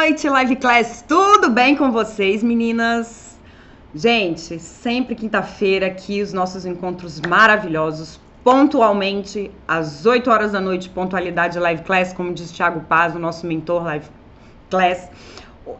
noite, Live Class. Tudo bem com vocês, meninas? Gente, sempre quinta-feira aqui os nossos encontros maravilhosos, pontualmente às 8 horas da noite, pontualidade Live Class, como diz Thiago Paz, o nosso mentor Live Class.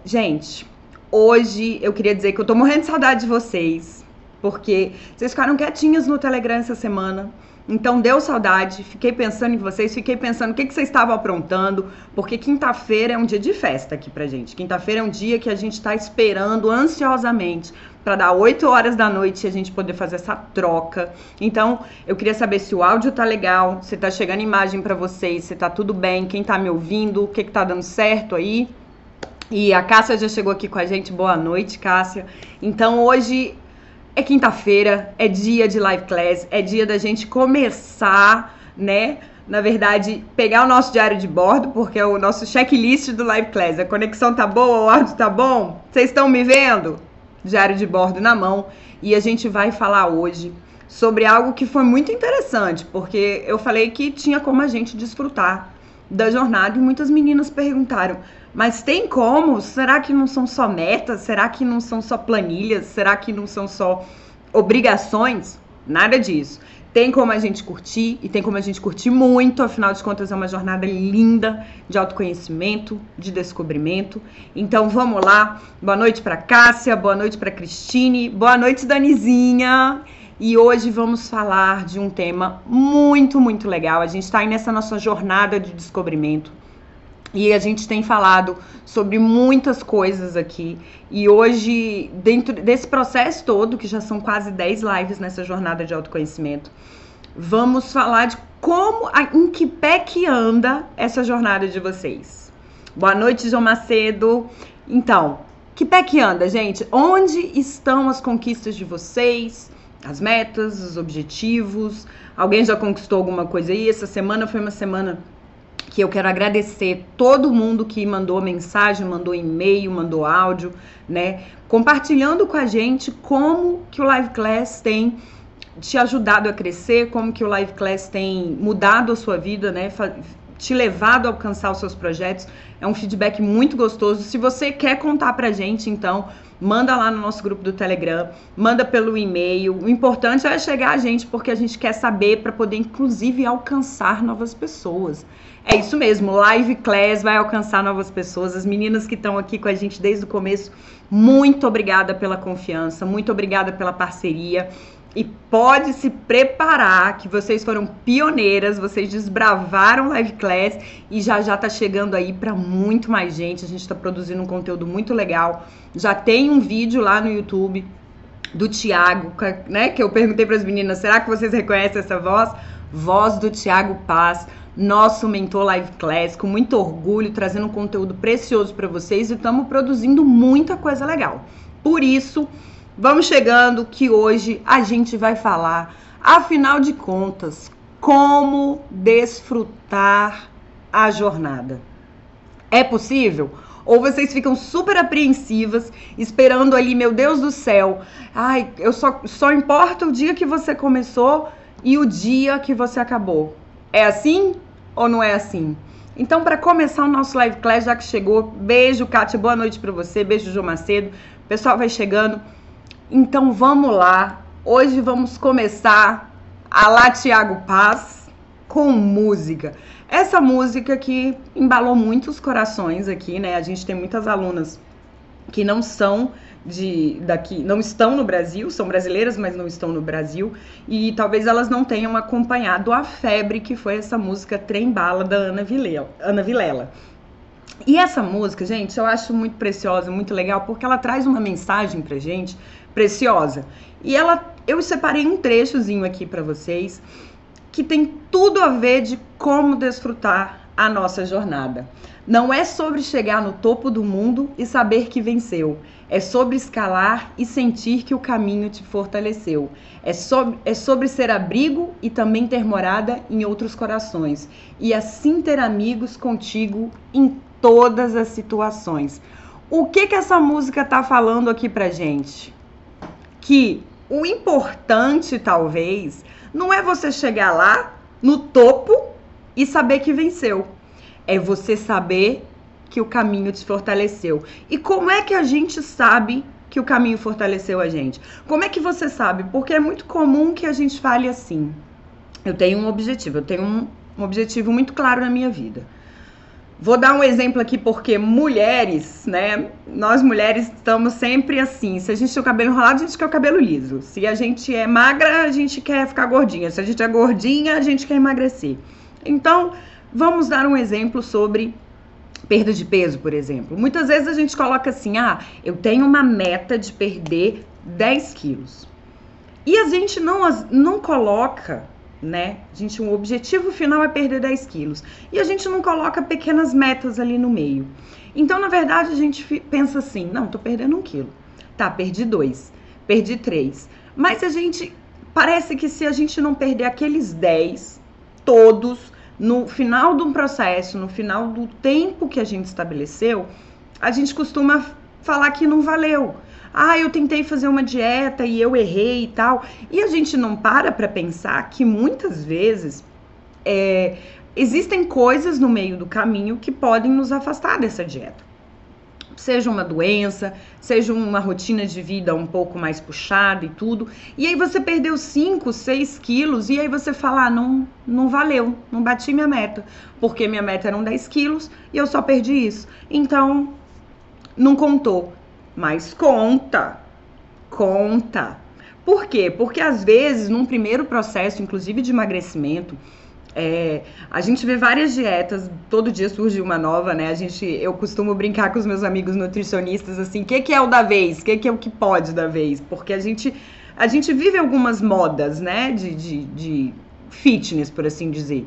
Gente, hoje eu queria dizer que eu tô morrendo de saudade de vocês, porque vocês ficaram quietinhas no Telegram essa semana. Então deu saudade, fiquei pensando em vocês, fiquei pensando o que, que vocês estavam aprontando, porque quinta-feira é um dia de festa aqui pra gente. Quinta-feira é um dia que a gente está esperando ansiosamente para dar 8 horas da noite e a gente poder fazer essa troca. Então, eu queria saber se o áudio tá legal, se tá chegando imagem para vocês, se tá tudo bem, quem tá me ouvindo, o que que tá dando certo aí. E a Cássia já chegou aqui com a gente. Boa noite, Cássia. Então, hoje é quinta-feira, é dia de live class, é dia da gente começar, né? Na verdade, pegar o nosso diário de bordo, porque é o nosso checklist do live class. A conexão tá boa, o áudio tá bom? Vocês estão me vendo? Diário de bordo na mão. E a gente vai falar hoje sobre algo que foi muito interessante, porque eu falei que tinha como a gente desfrutar da jornada e muitas meninas perguntaram: mas tem como? Será que não são só metas? Será que não são só planilhas? Será que não são só obrigações? Nada disso. Tem como a gente curtir e tem como a gente curtir muito, afinal de contas é uma jornada linda de autoconhecimento, de descobrimento. Então vamos lá. Boa noite para Cássia, boa noite para Cristine, boa noite Danizinha. E hoje vamos falar de um tema muito, muito legal. A gente está aí nessa nossa jornada de descobrimento e a gente tem falado sobre muitas coisas aqui. E hoje, dentro desse processo todo, que já são quase 10 lives nessa jornada de autoconhecimento, vamos falar de como, em que pé que anda essa jornada de vocês. Boa noite, João Macedo. Então, que pé que anda, gente? Onde estão as conquistas de vocês? As metas, os objetivos? Alguém já conquistou alguma coisa aí? Essa semana foi uma semana que eu quero agradecer todo mundo que mandou mensagem, mandou e-mail, mandou áudio, né? Compartilhando com a gente como que o Live Class tem te ajudado a crescer, como que o Live Class tem mudado a sua vida, né? Te levado a alcançar os seus projetos. É um feedback muito gostoso. Se você quer contar pra gente, então, manda lá no nosso grupo do Telegram, manda pelo e-mail. O importante é chegar a gente, porque a gente quer saber para poder, inclusive, alcançar novas pessoas. É isso mesmo, Live Class vai alcançar novas pessoas. As meninas que estão aqui com a gente desde o começo, muito obrigada pela confiança, muito obrigada pela parceria. E pode se preparar que vocês foram pioneiras, vocês desbravaram Live Class e já já tá chegando aí para muito mais gente. A gente está produzindo um conteúdo muito legal. Já tem um vídeo lá no YouTube do Tiago, né? Que eu perguntei para as meninas: será que vocês reconhecem essa voz? Voz do Tiago Paz nosso mentor Live Class, com muito orgulho, trazendo um conteúdo precioso para vocês e estamos produzindo muita coisa legal. Por isso, vamos chegando que hoje a gente vai falar, afinal de contas, como desfrutar a jornada. É possível? Ou vocês ficam super apreensivas, esperando ali, meu Deus do céu, ai, eu só, só importa o dia que você começou e o dia que você acabou. É assim? ou não é assim? Então, para começar o nosso live class, já que chegou, beijo, Kátia, boa noite para você, beijo, João Macedo. O pessoal vai chegando. Então, vamos lá. Hoje vamos começar a lá Tiago Paz com música. Essa música que embalou muitos corações aqui, né? A gente tem muitas alunas que não são de daqui não estão no Brasil, são brasileiras, mas não estão no Brasil, e talvez elas não tenham acompanhado a febre que foi essa música Trem Bala da Ana Vilela. Ana Vilela. E essa música, gente, eu acho muito preciosa, muito legal, porque ela traz uma mensagem pra gente preciosa. E ela eu separei um trechozinho aqui para vocês que tem tudo a ver de como desfrutar a nossa jornada. Não é sobre chegar no topo do mundo e saber que venceu. É sobre escalar e sentir que o caminho te fortaleceu. É sobre, é sobre ser abrigo e também ter morada em outros corações. E assim ter amigos contigo em todas as situações. O que que essa música tá falando aqui pra gente? Que o importante, talvez, não é você chegar lá no topo e saber que venceu é você saber que o caminho te fortaleceu. E como é que a gente sabe que o caminho fortaleceu a gente? Como é que você sabe? Porque é muito comum que a gente fale assim: eu tenho um objetivo, eu tenho um, um objetivo muito claro na minha vida. Vou dar um exemplo aqui porque mulheres, né? Nós mulheres estamos sempre assim. Se a gente tem o cabelo enrolado, a gente quer o cabelo liso. Se a gente é magra, a gente quer ficar gordinha. Se a gente é gordinha, a gente quer emagrecer. Então, vamos dar um exemplo sobre perda de peso, por exemplo. Muitas vezes a gente coloca assim: ah, eu tenho uma meta de perder 10 quilos. E a gente não, não coloca né? A gente, o objetivo final é perder 10 quilos. E a gente não coloca pequenas metas ali no meio. Então, na verdade, a gente pensa assim: não, tô perdendo um quilo. Tá, perdi dois, perdi três. Mas a gente. Parece que se a gente não perder aqueles 10, todos, no final de um processo, no final do tempo que a gente estabeleceu, a gente costuma falar que não valeu ah, eu tentei fazer uma dieta e eu errei e tal. E a gente não para para pensar que muitas vezes é, existem coisas no meio do caminho que podem nos afastar dessa dieta. Seja uma doença, seja uma rotina de vida um pouco mais puxada e tudo. E aí você perdeu 5, 6 quilos e aí você fala, ah, não, não valeu, não bati minha meta. Porque minha meta eram 10 quilos e eu só perdi isso. Então, não contou mas conta, conta. Por quê? Porque às vezes, num primeiro processo, inclusive de emagrecimento, é, a gente vê várias dietas, todo dia surge uma nova, né? A gente, eu costumo brincar com os meus amigos nutricionistas assim, o que, que é o da vez? O que, que é o que pode da vez? Porque a gente, a gente vive algumas modas, né? De, de, de fitness, por assim dizer.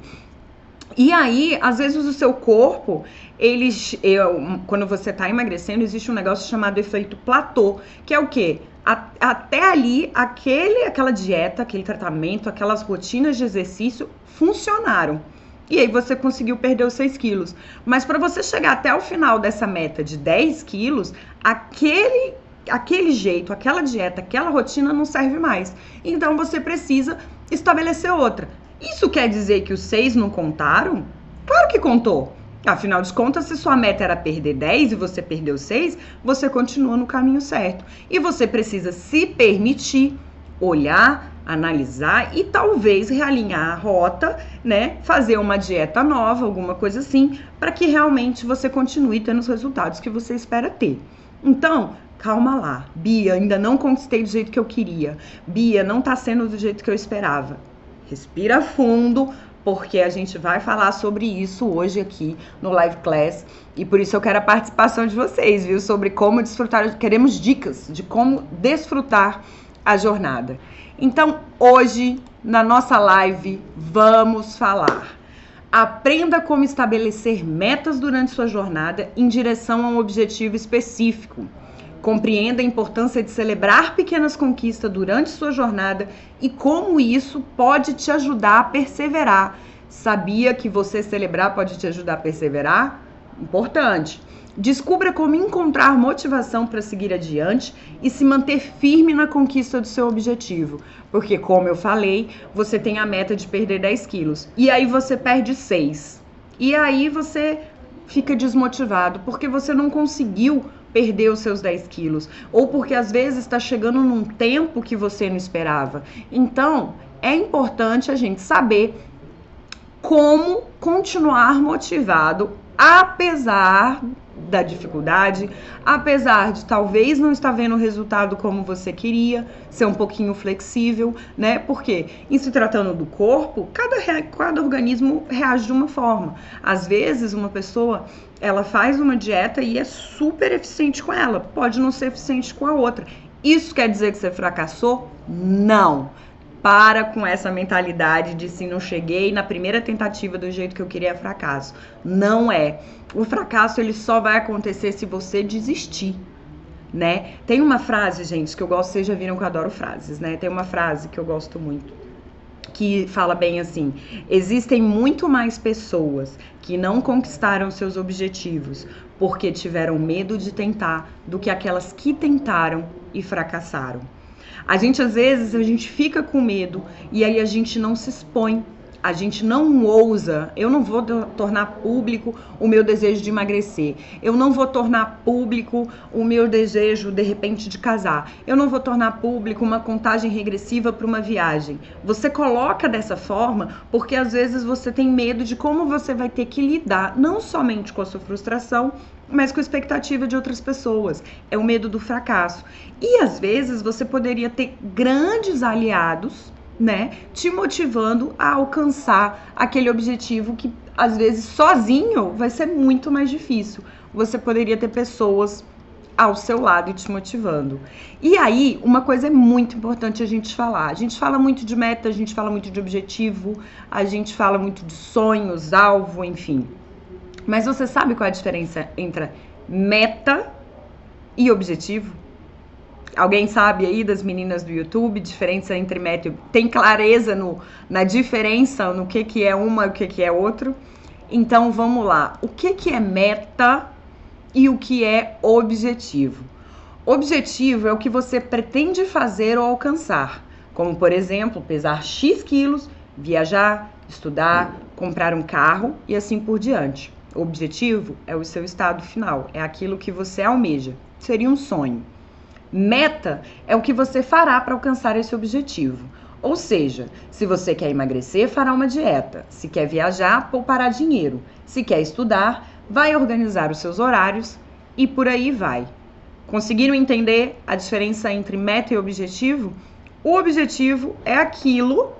E aí, às vezes, o seu corpo, eles, eu, quando você está emagrecendo, existe um negócio chamado efeito platô, que é o quê? A, até ali, aquele, aquela dieta, aquele tratamento, aquelas rotinas de exercício funcionaram. E aí você conseguiu perder os 6 quilos. Mas para você chegar até o final dessa meta de 10 quilos, aquele, aquele jeito, aquela dieta, aquela rotina não serve mais. Então você precisa estabelecer outra. Isso quer dizer que os seis não contaram? Claro que contou. Afinal de contas, se sua meta era perder 10 e você perdeu 6, você continua no caminho certo. E você precisa se permitir olhar, analisar e talvez realinhar a rota, né? Fazer uma dieta nova, alguma coisa assim, para que realmente você continue tendo os resultados que você espera ter. Então, calma lá. Bia, ainda não conquistei do jeito que eu queria. Bia, não tá sendo do jeito que eu esperava. Respira fundo, porque a gente vai falar sobre isso hoje aqui no Live Class. E por isso eu quero a participação de vocês, viu? Sobre como desfrutar. Queremos dicas de como desfrutar a jornada. Então, hoje, na nossa live, vamos falar. Aprenda como estabelecer metas durante sua jornada em direção a um objetivo específico. Compreenda a importância de celebrar pequenas conquistas durante sua jornada e como isso pode te ajudar a perseverar. Sabia que você celebrar pode te ajudar a perseverar? Importante. Descubra como encontrar motivação para seguir adiante e se manter firme na conquista do seu objetivo. Porque, como eu falei, você tem a meta de perder 10 quilos e aí você perde 6. E aí você fica desmotivado porque você não conseguiu perder os seus 10 quilos, ou porque às vezes está chegando num tempo que você não esperava. Então, é importante a gente saber como continuar motivado apesar da dificuldade, apesar de talvez não estar vendo o resultado como você queria, ser um pouquinho flexível, né? Porque em se tratando do corpo, cada, cada organismo reage de uma forma. Às vezes, uma pessoa ela faz uma dieta e é super eficiente com ela, pode não ser eficiente com a outra. Isso quer dizer que você fracassou? Não. Para com essa mentalidade de se não cheguei na primeira tentativa do jeito que eu queria é fracasso. Não é. O fracasso ele só vai acontecer se você desistir. Né? Tem uma frase, gente, que eu gosto, vocês já viram que eu adoro frases, né? Tem uma frase que eu gosto muito que fala bem assim: existem muito mais pessoas que não conquistaram seus objetivos porque tiveram medo de tentar do que aquelas que tentaram e fracassaram. A gente às vezes a gente fica com medo e aí a gente não se expõe a gente não ousa, eu não vou tornar público o meu desejo de emagrecer, eu não vou tornar público o meu desejo de repente de casar, eu não vou tornar público uma contagem regressiva para uma viagem. Você coloca dessa forma porque às vezes você tem medo de como você vai ter que lidar, não somente com a sua frustração, mas com a expectativa de outras pessoas. É o medo do fracasso. E às vezes você poderia ter grandes aliados né, te motivando a alcançar aquele objetivo que às vezes sozinho vai ser muito mais difícil. Você poderia ter pessoas ao seu lado e te motivando. E aí, uma coisa é muito importante a gente falar. A gente fala muito de meta, a gente fala muito de objetivo, a gente fala muito de sonhos, alvo, enfim. Mas você sabe qual é a diferença entre meta e objetivo? Alguém sabe aí das meninas do YouTube, diferença entre e... Tem clareza no, na diferença, no que, que é uma e o que, que é outro? Então vamos lá. O que, que é meta e o que é objetivo? Objetivo é o que você pretende fazer ou alcançar, como por exemplo, pesar X quilos, viajar, estudar, comprar um carro e assim por diante. Objetivo é o seu estado final, é aquilo que você almeja. Seria um sonho. Meta é o que você fará para alcançar esse objetivo. Ou seja, se você quer emagrecer, fará uma dieta. Se quer viajar, poupará dinheiro. Se quer estudar, vai organizar os seus horários e por aí vai. Conseguiram entender a diferença entre meta e objetivo? O objetivo é aquilo,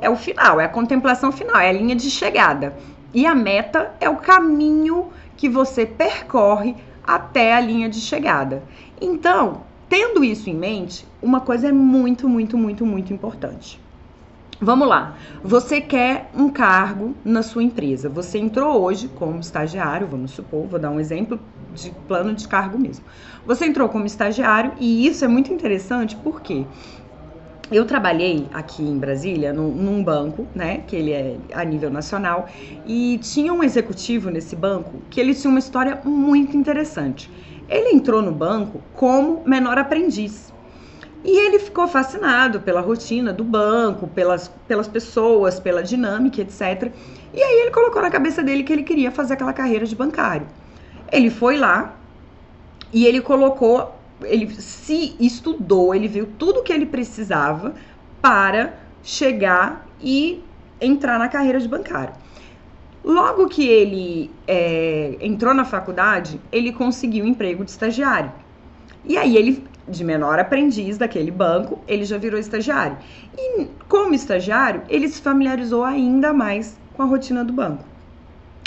é o final, é a contemplação final, é a linha de chegada. E a meta é o caminho que você percorre até a linha de chegada. Então, Tendo isso em mente, uma coisa é muito, muito, muito, muito importante. Vamos lá. Você quer um cargo na sua empresa. Você entrou hoje como estagiário, vamos supor, vou dar um exemplo de plano de cargo mesmo. Você entrou como estagiário e isso é muito interessante porque eu trabalhei aqui em Brasília num, num, banco, né, que ele é a nível nacional, e tinha um executivo nesse banco que ele tinha uma história muito interessante. Ele entrou no banco como menor aprendiz. E ele ficou fascinado pela rotina do banco, pelas, pelas pessoas, pela dinâmica, etc. E aí ele colocou na cabeça dele que ele queria fazer aquela carreira de bancário. Ele foi lá e ele colocou, ele se estudou, ele viu tudo que ele precisava para chegar e entrar na carreira de bancário. Logo que ele é, entrou na faculdade, ele conseguiu um emprego de estagiário. E aí ele, de menor aprendiz daquele banco, ele já virou estagiário. E como estagiário, ele se familiarizou ainda mais com a rotina do banco.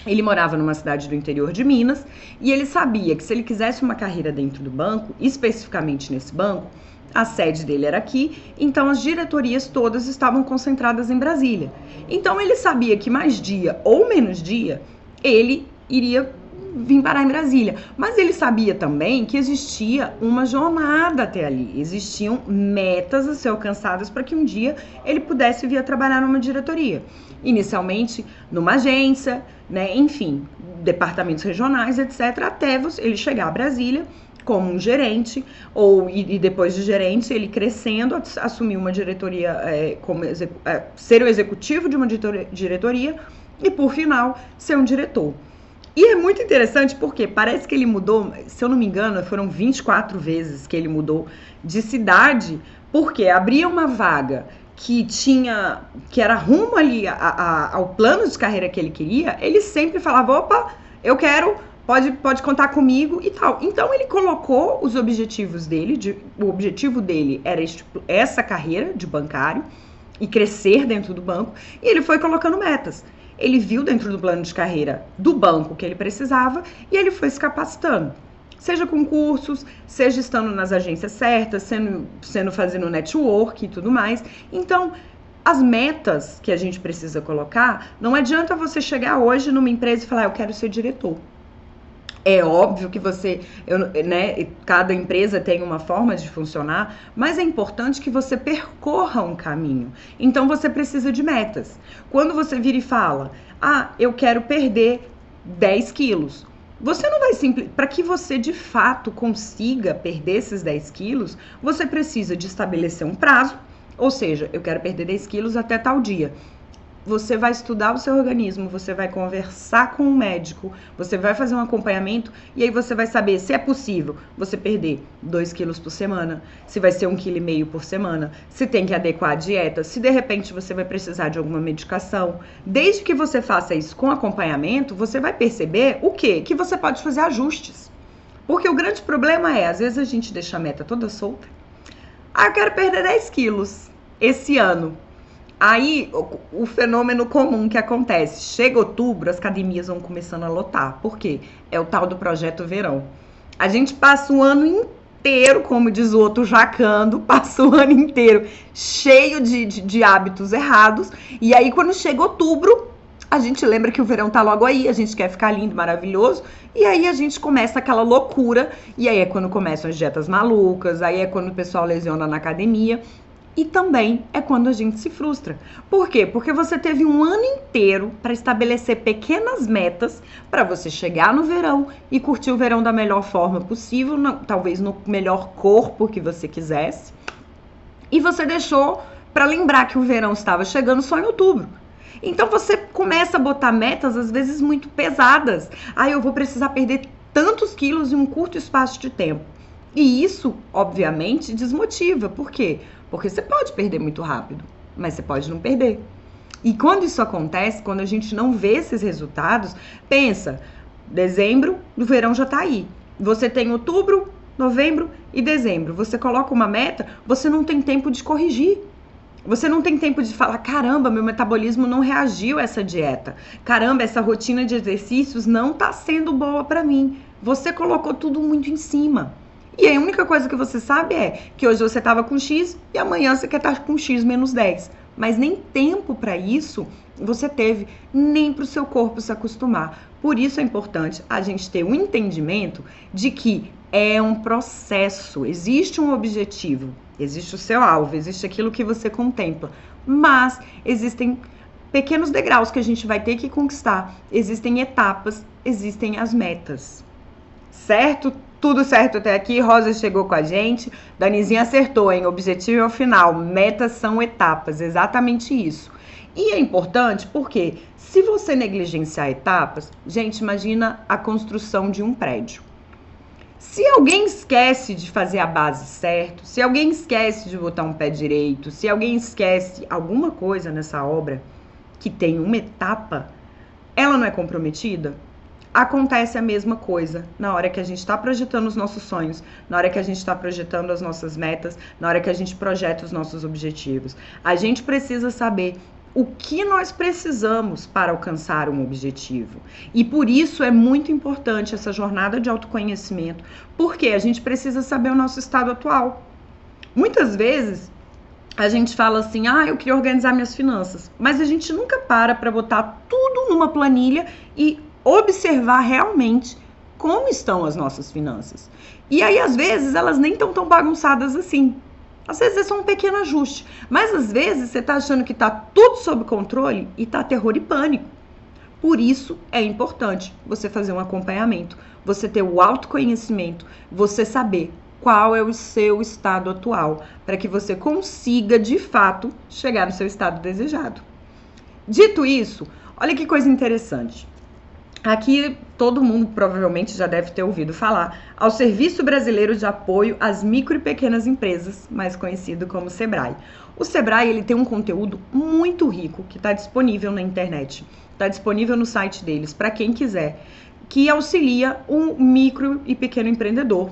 Ele morava numa cidade do interior de Minas e ele sabia que se ele quisesse uma carreira dentro do banco, especificamente nesse banco, a sede dele era aqui, então as diretorias todas estavam concentradas em Brasília. Então ele sabia que mais dia ou menos dia ele iria vir parar em Brasília. Mas ele sabia também que existia uma jornada até ali, existiam metas a ser alcançadas para que um dia ele pudesse vir a trabalhar numa diretoria. Inicialmente numa agência, né, enfim, departamentos regionais, etc, até ele chegar a Brasília como um gerente, ou e, e, depois de gerente, ele crescendo, assumir uma diretoria, é, como é, ser o executivo de uma diretoria e, por final, ser um diretor. E é muito interessante porque parece que ele mudou, se eu não me engano, foram 24 vezes que ele mudou de cidade, porque abria uma vaga que tinha, que era rumo ali a, a, ao plano de carreira que ele queria, ele sempre falava: opa, eu quero pode, pode contar comigo e tal. Então ele colocou os objetivos dele, de, o objetivo dele era este, essa carreira de bancário e crescer dentro do banco, e ele foi colocando metas. Ele viu dentro do plano de carreira do banco que ele precisava e ele foi se capacitando. Seja com cursos, seja estando nas agências certas, sendo, sendo fazendo network e tudo mais. Então, as metas que a gente precisa colocar, não adianta você chegar hoje numa empresa e falar, eu quero ser diretor. É óbvio que você, eu, né, cada empresa tem uma forma de funcionar, mas é importante que você percorra um caminho. Então você precisa de metas. Quando você vira e fala, ah, eu quero perder 10 quilos. Você não vai simplesmente. Para que você de fato consiga perder esses 10 quilos, você precisa de estabelecer um prazo, ou seja, eu quero perder 10 quilos até tal dia. Você vai estudar o seu organismo, você vai conversar com o um médico, você vai fazer um acompanhamento e aí você vai saber se é possível você perder 2 quilos por semana, se vai ser 1,5 kg por semana, se tem que adequar a dieta, se de repente você vai precisar de alguma medicação. Desde que você faça isso com acompanhamento, você vai perceber o quê? Que você pode fazer ajustes. Porque o grande problema é, às vezes a gente deixa a meta toda solta. Ah, eu quero perder 10 quilos esse ano. Aí, o, o, fenômeno comum que acontece, chega outubro, as academias vão começando a lotar. Por quê? É o tal do projeto verão. A gente passa o ano inteiro, como diz o outro, jacando, passa o ano inteiro cheio de, de, de hábitos errados. E aí, quando chega outubro, a gente lembra que o verão tá logo aí, a gente quer ficar lindo, maravilhoso, e aí a gente começa aquela loucura, e aí é quando começam as dietas malucas, aí é quando o pessoal lesiona na academia. E também é quando a gente se frustra. Por quê? Porque você teve um ano inteiro para estabelecer pequenas metas para você chegar no verão e curtir o verão da melhor forma possível, talvez no melhor corpo que você quisesse. E você deixou para lembrar que o verão estava chegando só em outubro. Então você começa a botar metas às vezes muito pesadas. Ah, eu vou precisar perder tantos quilos em um curto espaço de tempo. E isso, obviamente, desmotiva. Por quê? Você pode perder muito rápido, mas você pode não perder. E quando isso acontece, quando a gente não vê esses resultados, pensa, dezembro, o verão já tá aí. Você tem outubro, novembro e dezembro. Você coloca uma meta, você não tem tempo de corrigir. Você não tem tempo de falar, caramba, meu metabolismo não reagiu a essa dieta. Caramba, essa rotina de exercícios não tá sendo boa para mim. Você colocou tudo muito em cima. E aí a única coisa que você sabe é que hoje você estava com X e amanhã você quer estar com X menos 10. Mas nem tempo para isso você teve, nem para o seu corpo se acostumar. Por isso é importante a gente ter o um entendimento de que é um processo, existe um objetivo, existe o seu alvo, existe aquilo que você contempla, mas existem pequenos degraus que a gente vai ter que conquistar, existem etapas, existem as metas. Certo? Tudo certo até aqui. Rosa chegou com a gente. Danizinha acertou, hein? Objetivo é o final. Metas são etapas. Exatamente isso. E é importante porque se você negligenciar etapas, gente, imagina a construção de um prédio. Se alguém esquece de fazer a base certo, se alguém esquece de botar um pé direito, se alguém esquece alguma coisa nessa obra que tem uma etapa, ela não é comprometida? Acontece a mesma coisa na hora que a gente está projetando os nossos sonhos, na hora que a gente está projetando as nossas metas, na hora que a gente projeta os nossos objetivos. A gente precisa saber o que nós precisamos para alcançar um objetivo. E por isso é muito importante essa jornada de autoconhecimento, porque a gente precisa saber o nosso estado atual. Muitas vezes a gente fala assim: "Ah, eu queria organizar minhas finanças", mas a gente nunca para para botar tudo numa planilha e observar realmente como estão as nossas finanças. E aí, às vezes, elas nem estão tão bagunçadas assim. Às vezes é só um pequeno ajuste. Mas às vezes você está achando que está tudo sob controle e está terror e pânico. Por isso é importante você fazer um acompanhamento, você ter o autoconhecimento, você saber qual é o seu estado atual, para que você consiga de fato chegar no seu estado desejado. Dito isso, olha que coisa interessante. Aqui todo mundo provavelmente já deve ter ouvido falar ao Serviço Brasileiro de Apoio às Micro e Pequenas Empresas, mais conhecido como Sebrae. O Sebrae ele tem um conteúdo muito rico que está disponível na internet, está disponível no site deles para quem quiser, que auxilia um micro e pequeno empreendedor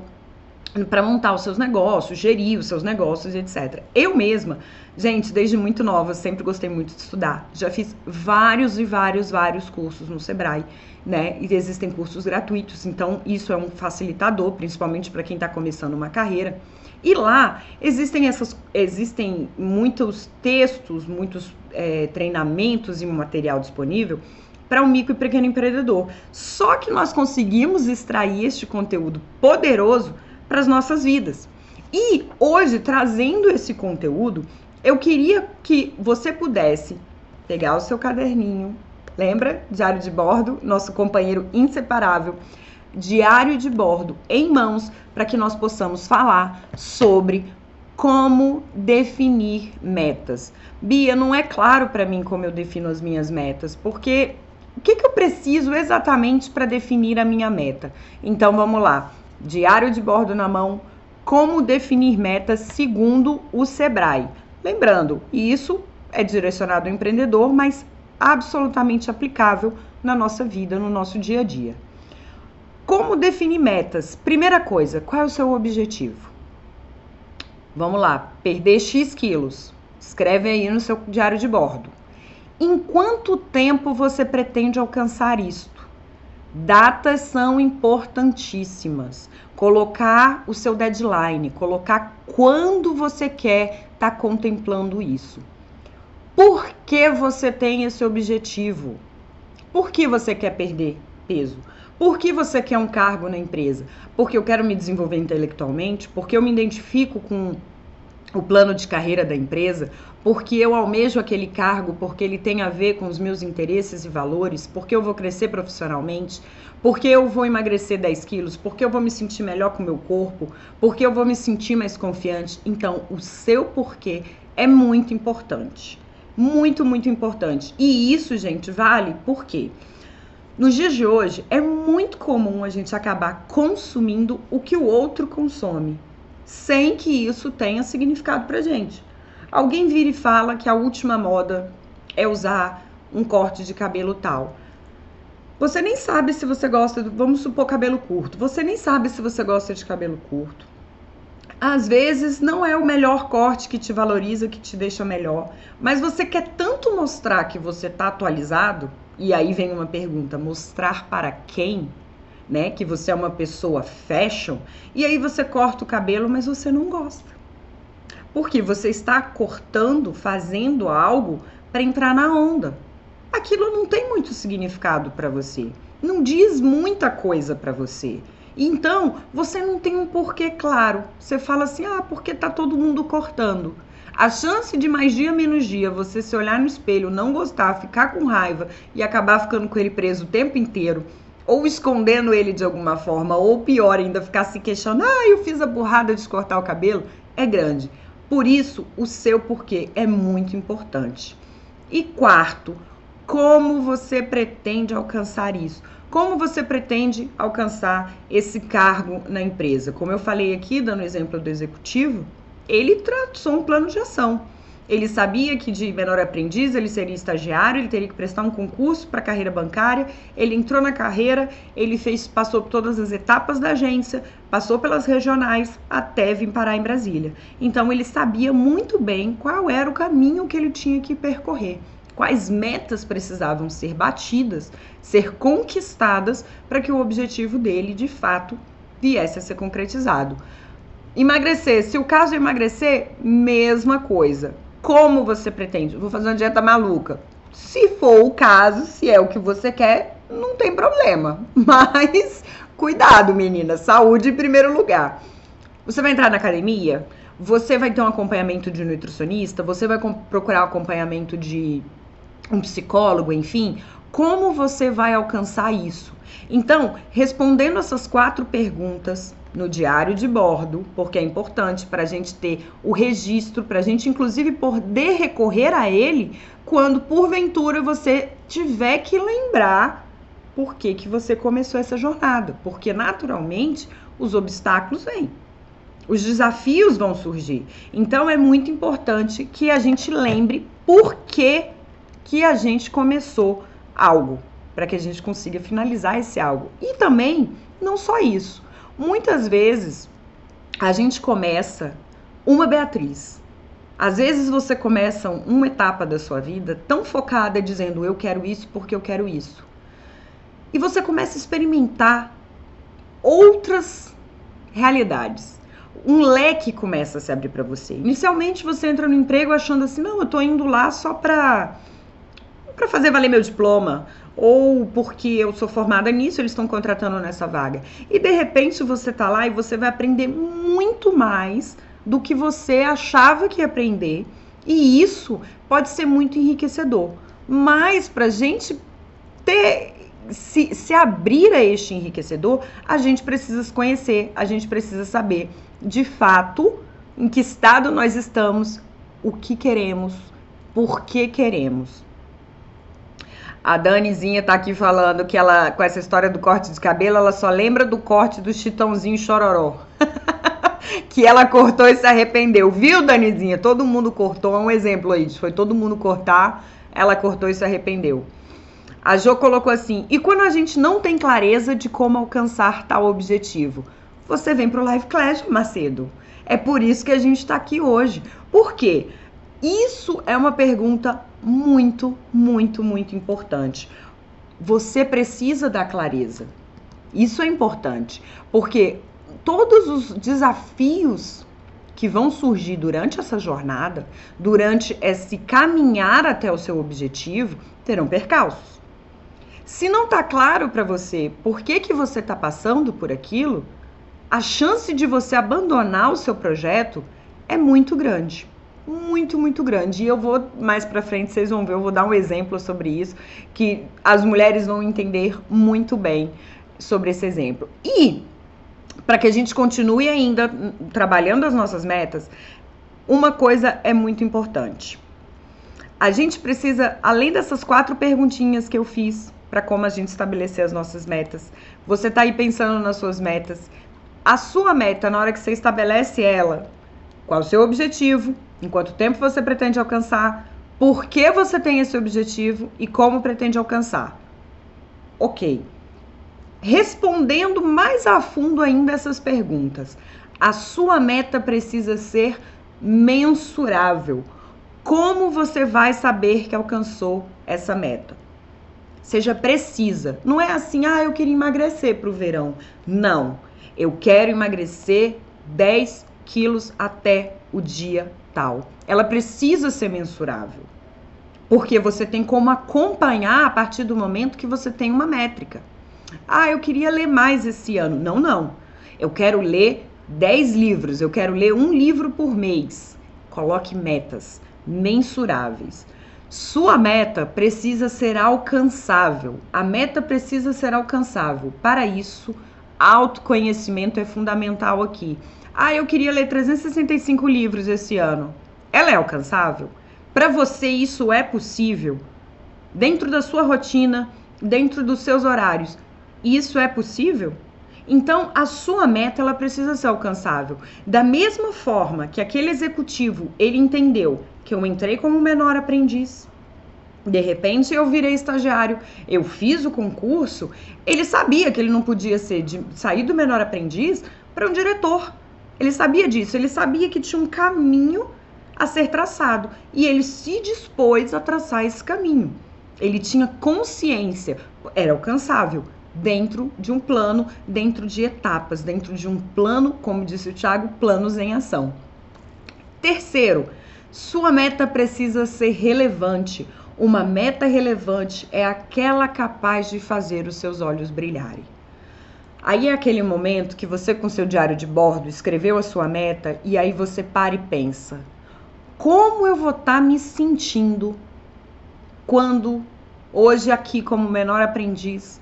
para montar os seus negócios, gerir os seus negócios, etc. Eu mesma, gente, desde muito nova, sempre gostei muito de estudar. Já fiz vários e vários, vários cursos no Sebrae né? E existem cursos gratuitos, então isso é um facilitador, principalmente para quem está começando uma carreira. E lá existem essas, existem muitos textos, muitos é, treinamentos e material disponível para o um micro e pequeno empreendedor. Só que nós conseguimos extrair este conteúdo poderoso para as nossas vidas. E hoje, trazendo esse conteúdo, eu queria que você pudesse pegar o seu caderninho, Lembra? Diário de bordo, nosso companheiro inseparável. Diário de bordo em mãos para que nós possamos falar sobre como definir metas. Bia, não é claro para mim como eu defino as minhas metas, porque o que, que eu preciso exatamente para definir a minha meta? Então vamos lá. Diário de bordo na mão, como definir metas segundo o Sebrae. Lembrando, isso é direcionado ao empreendedor, mas absolutamente aplicável na nossa vida, no nosso dia a dia. Como definir metas? Primeira coisa, qual é o seu objetivo? Vamos lá, perder X quilos. Escreve aí no seu diário de bordo. Em quanto tempo você pretende alcançar isto? Datas são importantíssimas. Colocar o seu deadline, colocar quando você quer estar tá contemplando isso. Por que você tem esse objetivo? Por que você quer perder peso? Por que você quer um cargo na empresa? Porque eu quero me desenvolver intelectualmente, porque eu me identifico com o plano de carreira da empresa, porque eu almejo aquele cargo, porque ele tem a ver com os meus interesses e valores, porque eu vou crescer profissionalmente, porque eu vou emagrecer 10 quilos, porque eu vou me sentir melhor com o meu corpo, porque eu vou me sentir mais confiante. Então, o seu porquê é muito importante. Muito, muito importante. E isso, gente, vale por quê? Nos dias de hoje, é muito comum a gente acabar consumindo o que o outro consome, sem que isso tenha significado pra gente. Alguém vira e fala que a última moda é usar um corte de cabelo tal. Você nem sabe se você gosta, do, vamos supor, cabelo curto. Você nem sabe se você gosta de cabelo curto. Às vezes não é o melhor corte que te valoriza, que te deixa melhor, mas você quer tanto mostrar que você tá atualizado e aí vem uma pergunta: mostrar para quem? Né? Que você é uma pessoa fashion, e aí você corta o cabelo, mas você não gosta. Porque você está cortando, fazendo algo para entrar na onda. Aquilo não tem muito significado para você. Não diz muita coisa para você. Então, você não tem um porquê claro. Você fala assim: "Ah, porque tá todo mundo cortando". A chance de mais dia menos dia você se olhar no espelho, não gostar, ficar com raiva e acabar ficando com ele preso o tempo inteiro, ou escondendo ele de alguma forma, ou pior ainda, ficar se queixando, ah, eu fiz a burrada de cortar o cabelo, é grande. Por isso, o seu porquê é muito importante. E quarto, como você pretende alcançar isso? Como você pretende alcançar esse cargo na empresa? Como eu falei aqui, dando exemplo do executivo, ele traçou um plano de ação. Ele sabia que de menor aprendiz ele seria estagiário, ele teria que prestar um concurso para carreira bancária. Ele entrou na carreira, ele fez, passou por todas as etapas da agência, passou pelas regionais até vir parar em Brasília. Então ele sabia muito bem qual era o caminho que ele tinha que percorrer, quais metas precisavam ser batidas, ser conquistadas para que o objetivo dele de fato viesse a ser concretizado. Emagrecer, se o caso é emagrecer, mesma coisa. Como você pretende? Vou fazer uma dieta maluca. Se for o caso, se é o que você quer, não tem problema. Mas cuidado, menina, saúde em primeiro lugar. Você vai entrar na academia, você vai ter um acompanhamento de nutricionista, você vai procurar acompanhamento de um psicólogo, enfim. Como você vai alcançar isso? Então, respondendo essas quatro perguntas, no diário de bordo, porque é importante para a gente ter o registro, para a gente inclusive poder recorrer a ele quando porventura você tiver que lembrar por que, que você começou essa jornada, porque naturalmente os obstáculos vêm. Os desafios vão surgir. Então é muito importante que a gente lembre por que, que a gente começou algo, para que a gente consiga finalizar esse algo. E também, não só isso, Muitas vezes a gente começa uma Beatriz. Às vezes você começa uma etapa da sua vida tão focada dizendo eu quero isso porque eu quero isso. E você começa a experimentar outras realidades. Um leque começa a se abrir para você. Inicialmente você entra no emprego achando assim: "Não, eu tô indo lá só para para fazer valer meu diploma, ou porque eu sou formada nisso, eles estão contratando nessa vaga. E de repente você tá lá e você vai aprender muito mais do que você achava que ia aprender, e isso pode ser muito enriquecedor. Mas para gente ter se, se abrir a este enriquecedor, a gente precisa se conhecer, a gente precisa saber de fato em que estado nós estamos, o que queremos, por que queremos. A Danizinha tá aqui falando que ela, com essa história do corte de cabelo, ela só lembra do corte do Chitãozinho Chororó. que ela cortou e se arrependeu. Viu, Danizinha? Todo mundo cortou. É um exemplo aí. Foi todo mundo cortar, ela cortou e se arrependeu. A Jo colocou assim: e quando a gente não tem clareza de como alcançar tal objetivo? Você vem pro Live Clash, Macedo. É por isso que a gente está aqui hoje. Por quê? Isso é uma pergunta muito, muito, muito importante. Você precisa da clareza. Isso é importante, porque todos os desafios que vão surgir durante essa jornada, durante esse caminhar até o seu objetivo, terão percalços. Se não está claro para você por que, que você está passando por aquilo, a chance de você abandonar o seu projeto é muito grande muito, muito grande. E eu vou mais para frente, vocês vão ver, eu vou dar um exemplo sobre isso, que as mulheres vão entender muito bem sobre esse exemplo. E para que a gente continue ainda trabalhando as nossas metas, uma coisa é muito importante. A gente precisa, além dessas quatro perguntinhas que eu fiz para como a gente estabelecer as nossas metas, você está aí pensando nas suas metas. A sua meta, na hora que você estabelece ela, qual o seu objetivo, em quanto tempo você pretende alcançar, por que você tem esse objetivo e como pretende alcançar. Ok. Respondendo mais a fundo ainda essas perguntas, a sua meta precisa ser mensurável. Como você vai saber que alcançou essa meta? Seja precisa. Não é assim, ah, eu queria emagrecer para o verão. Não. Eu quero emagrecer 10 quilos até o dia tal. Ela precisa ser mensurável. Porque você tem como acompanhar a partir do momento que você tem uma métrica. Ah, eu queria ler mais esse ano. Não, não. Eu quero ler 10 livros, eu quero ler um livro por mês. Coloque metas mensuráveis. Sua meta precisa ser alcançável. A meta precisa ser alcançável. Para isso, autoconhecimento é fundamental aqui. Ah, eu queria ler 365 livros esse ano. Ela é alcançável? Para você isso é possível? Dentro da sua rotina, dentro dos seus horários, isso é possível? Então, a sua meta ela precisa ser alcançável. Da mesma forma que aquele executivo, ele entendeu que eu entrei como menor aprendiz, de repente eu virei estagiário, eu fiz o concurso, ele sabia que ele não podia ser de sair do menor aprendiz para um diretor. Ele sabia disso, ele sabia que tinha um caminho a ser traçado e ele se dispôs a traçar esse caminho. Ele tinha consciência, era alcançável dentro de um plano, dentro de etapas, dentro de um plano, como disse o Thiago, planos em ação. Terceiro, sua meta precisa ser relevante. Uma meta relevante é aquela capaz de fazer os seus olhos brilharem. Aí é aquele momento que você, com seu diário de bordo, escreveu a sua meta e aí você para e pensa: como eu vou estar tá me sentindo quando, hoje, aqui, como menor aprendiz,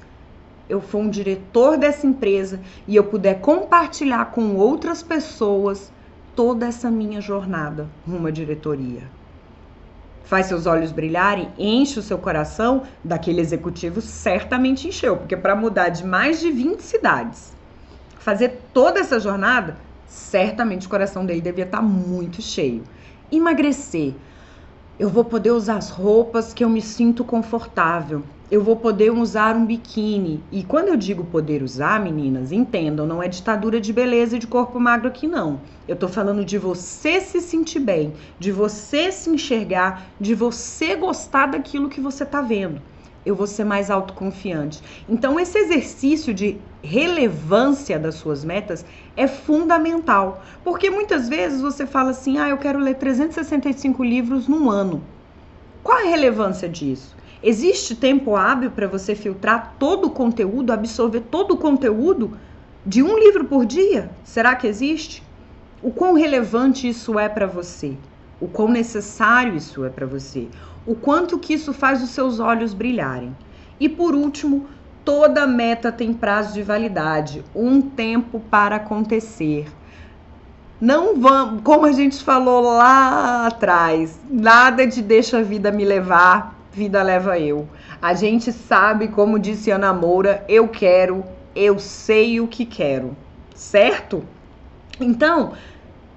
eu for um diretor dessa empresa e eu puder compartilhar com outras pessoas toda essa minha jornada rumo à diretoria? Faz seus olhos brilharem, enche o seu coração, daquele executivo certamente encheu, porque para mudar de mais de 20 cidades, fazer toda essa jornada, certamente o coração dele devia estar tá muito cheio. Emagrecer, eu vou poder usar as roupas que eu me sinto confortável. Eu vou poder usar um biquíni. E quando eu digo poder usar, meninas, entendam, não é ditadura de beleza e de corpo magro aqui não. Eu tô falando de você se sentir bem, de você se enxergar, de você gostar daquilo que você tá vendo. Eu vou ser mais autoconfiante. Então esse exercício de relevância das suas metas é fundamental, porque muitas vezes você fala assim: "Ah, eu quero ler 365 livros num ano". Qual a relevância disso? Existe tempo hábil para você filtrar todo o conteúdo, absorver todo o conteúdo de um livro por dia? Será que existe? O quão relevante isso é para você? O quão necessário isso é para você? O quanto que isso faz os seus olhos brilharem? E por último, toda meta tem prazo de validade, um tempo para acontecer. Não vamos, como a gente falou lá atrás, nada de deixa a vida me levar, vida leva eu. A gente sabe, como disse Ana Moura, eu quero, eu sei o que quero, certo? Então,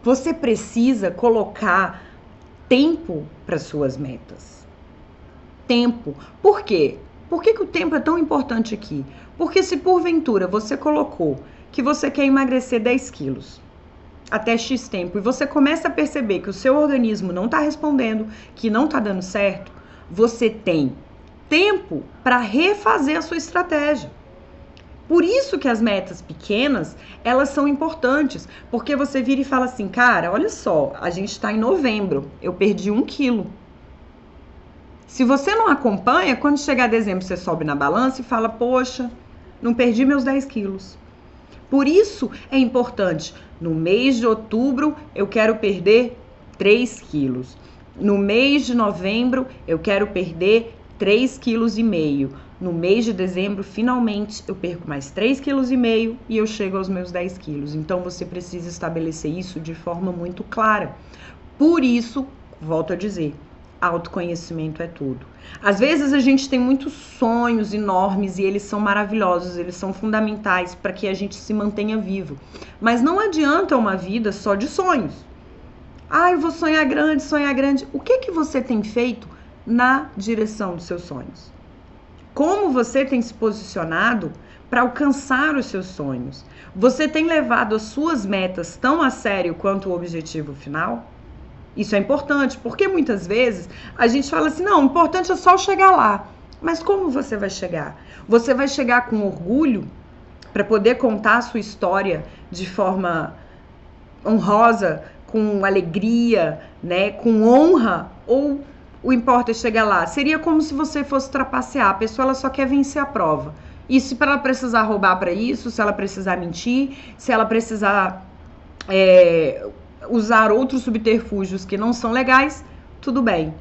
você precisa colocar tempo para suas metas. Tempo. Por quê? Por que, que o tempo é tão importante aqui? Porque se porventura você colocou que você quer emagrecer 10 quilos até X tempo e você começa a perceber que o seu organismo não está respondendo, que não está dando certo, você tem tempo para refazer a sua estratégia. Por isso que as metas pequenas, elas são importantes, porque você vira e fala assim, cara, olha só, a gente está em novembro, eu perdi um quilo. Se você não acompanha, quando chegar dezembro, você sobe na balança e fala, poxa, não perdi meus 10 quilos. Por isso é importante, no mês de outubro, eu quero perder 3 quilos. No mês de novembro, eu quero perder 3,5 kg. No mês de dezembro, finalmente, eu perco mais 3,5 kg e eu chego aos meus 10 quilos. Então, você precisa estabelecer isso de forma muito clara. Por isso, volto a dizer, autoconhecimento é tudo. Às vezes a gente tem muitos sonhos enormes e eles são maravilhosos, eles são fundamentais para que a gente se mantenha vivo. Mas não adianta uma vida só de sonhos. Ah, eu vou sonhar grande, sonhar grande. O que que você tem feito na direção dos seus sonhos. Como você tem se posicionado para alcançar os seus sonhos? Você tem levado as suas metas tão a sério quanto o objetivo final? Isso é importante, porque muitas vezes a gente fala assim: não, o importante é só chegar lá. Mas como você vai chegar? Você vai chegar com orgulho para poder contar a sua história de forma honrosa, com alegria, né, com honra, ou o importa é chegar lá. Seria como se você fosse trapacear. A pessoa ela só quer vencer a prova. E se ela precisar roubar para isso, se ela precisar mentir, se ela precisar é, usar outros subterfúgios que não são legais, tudo bem.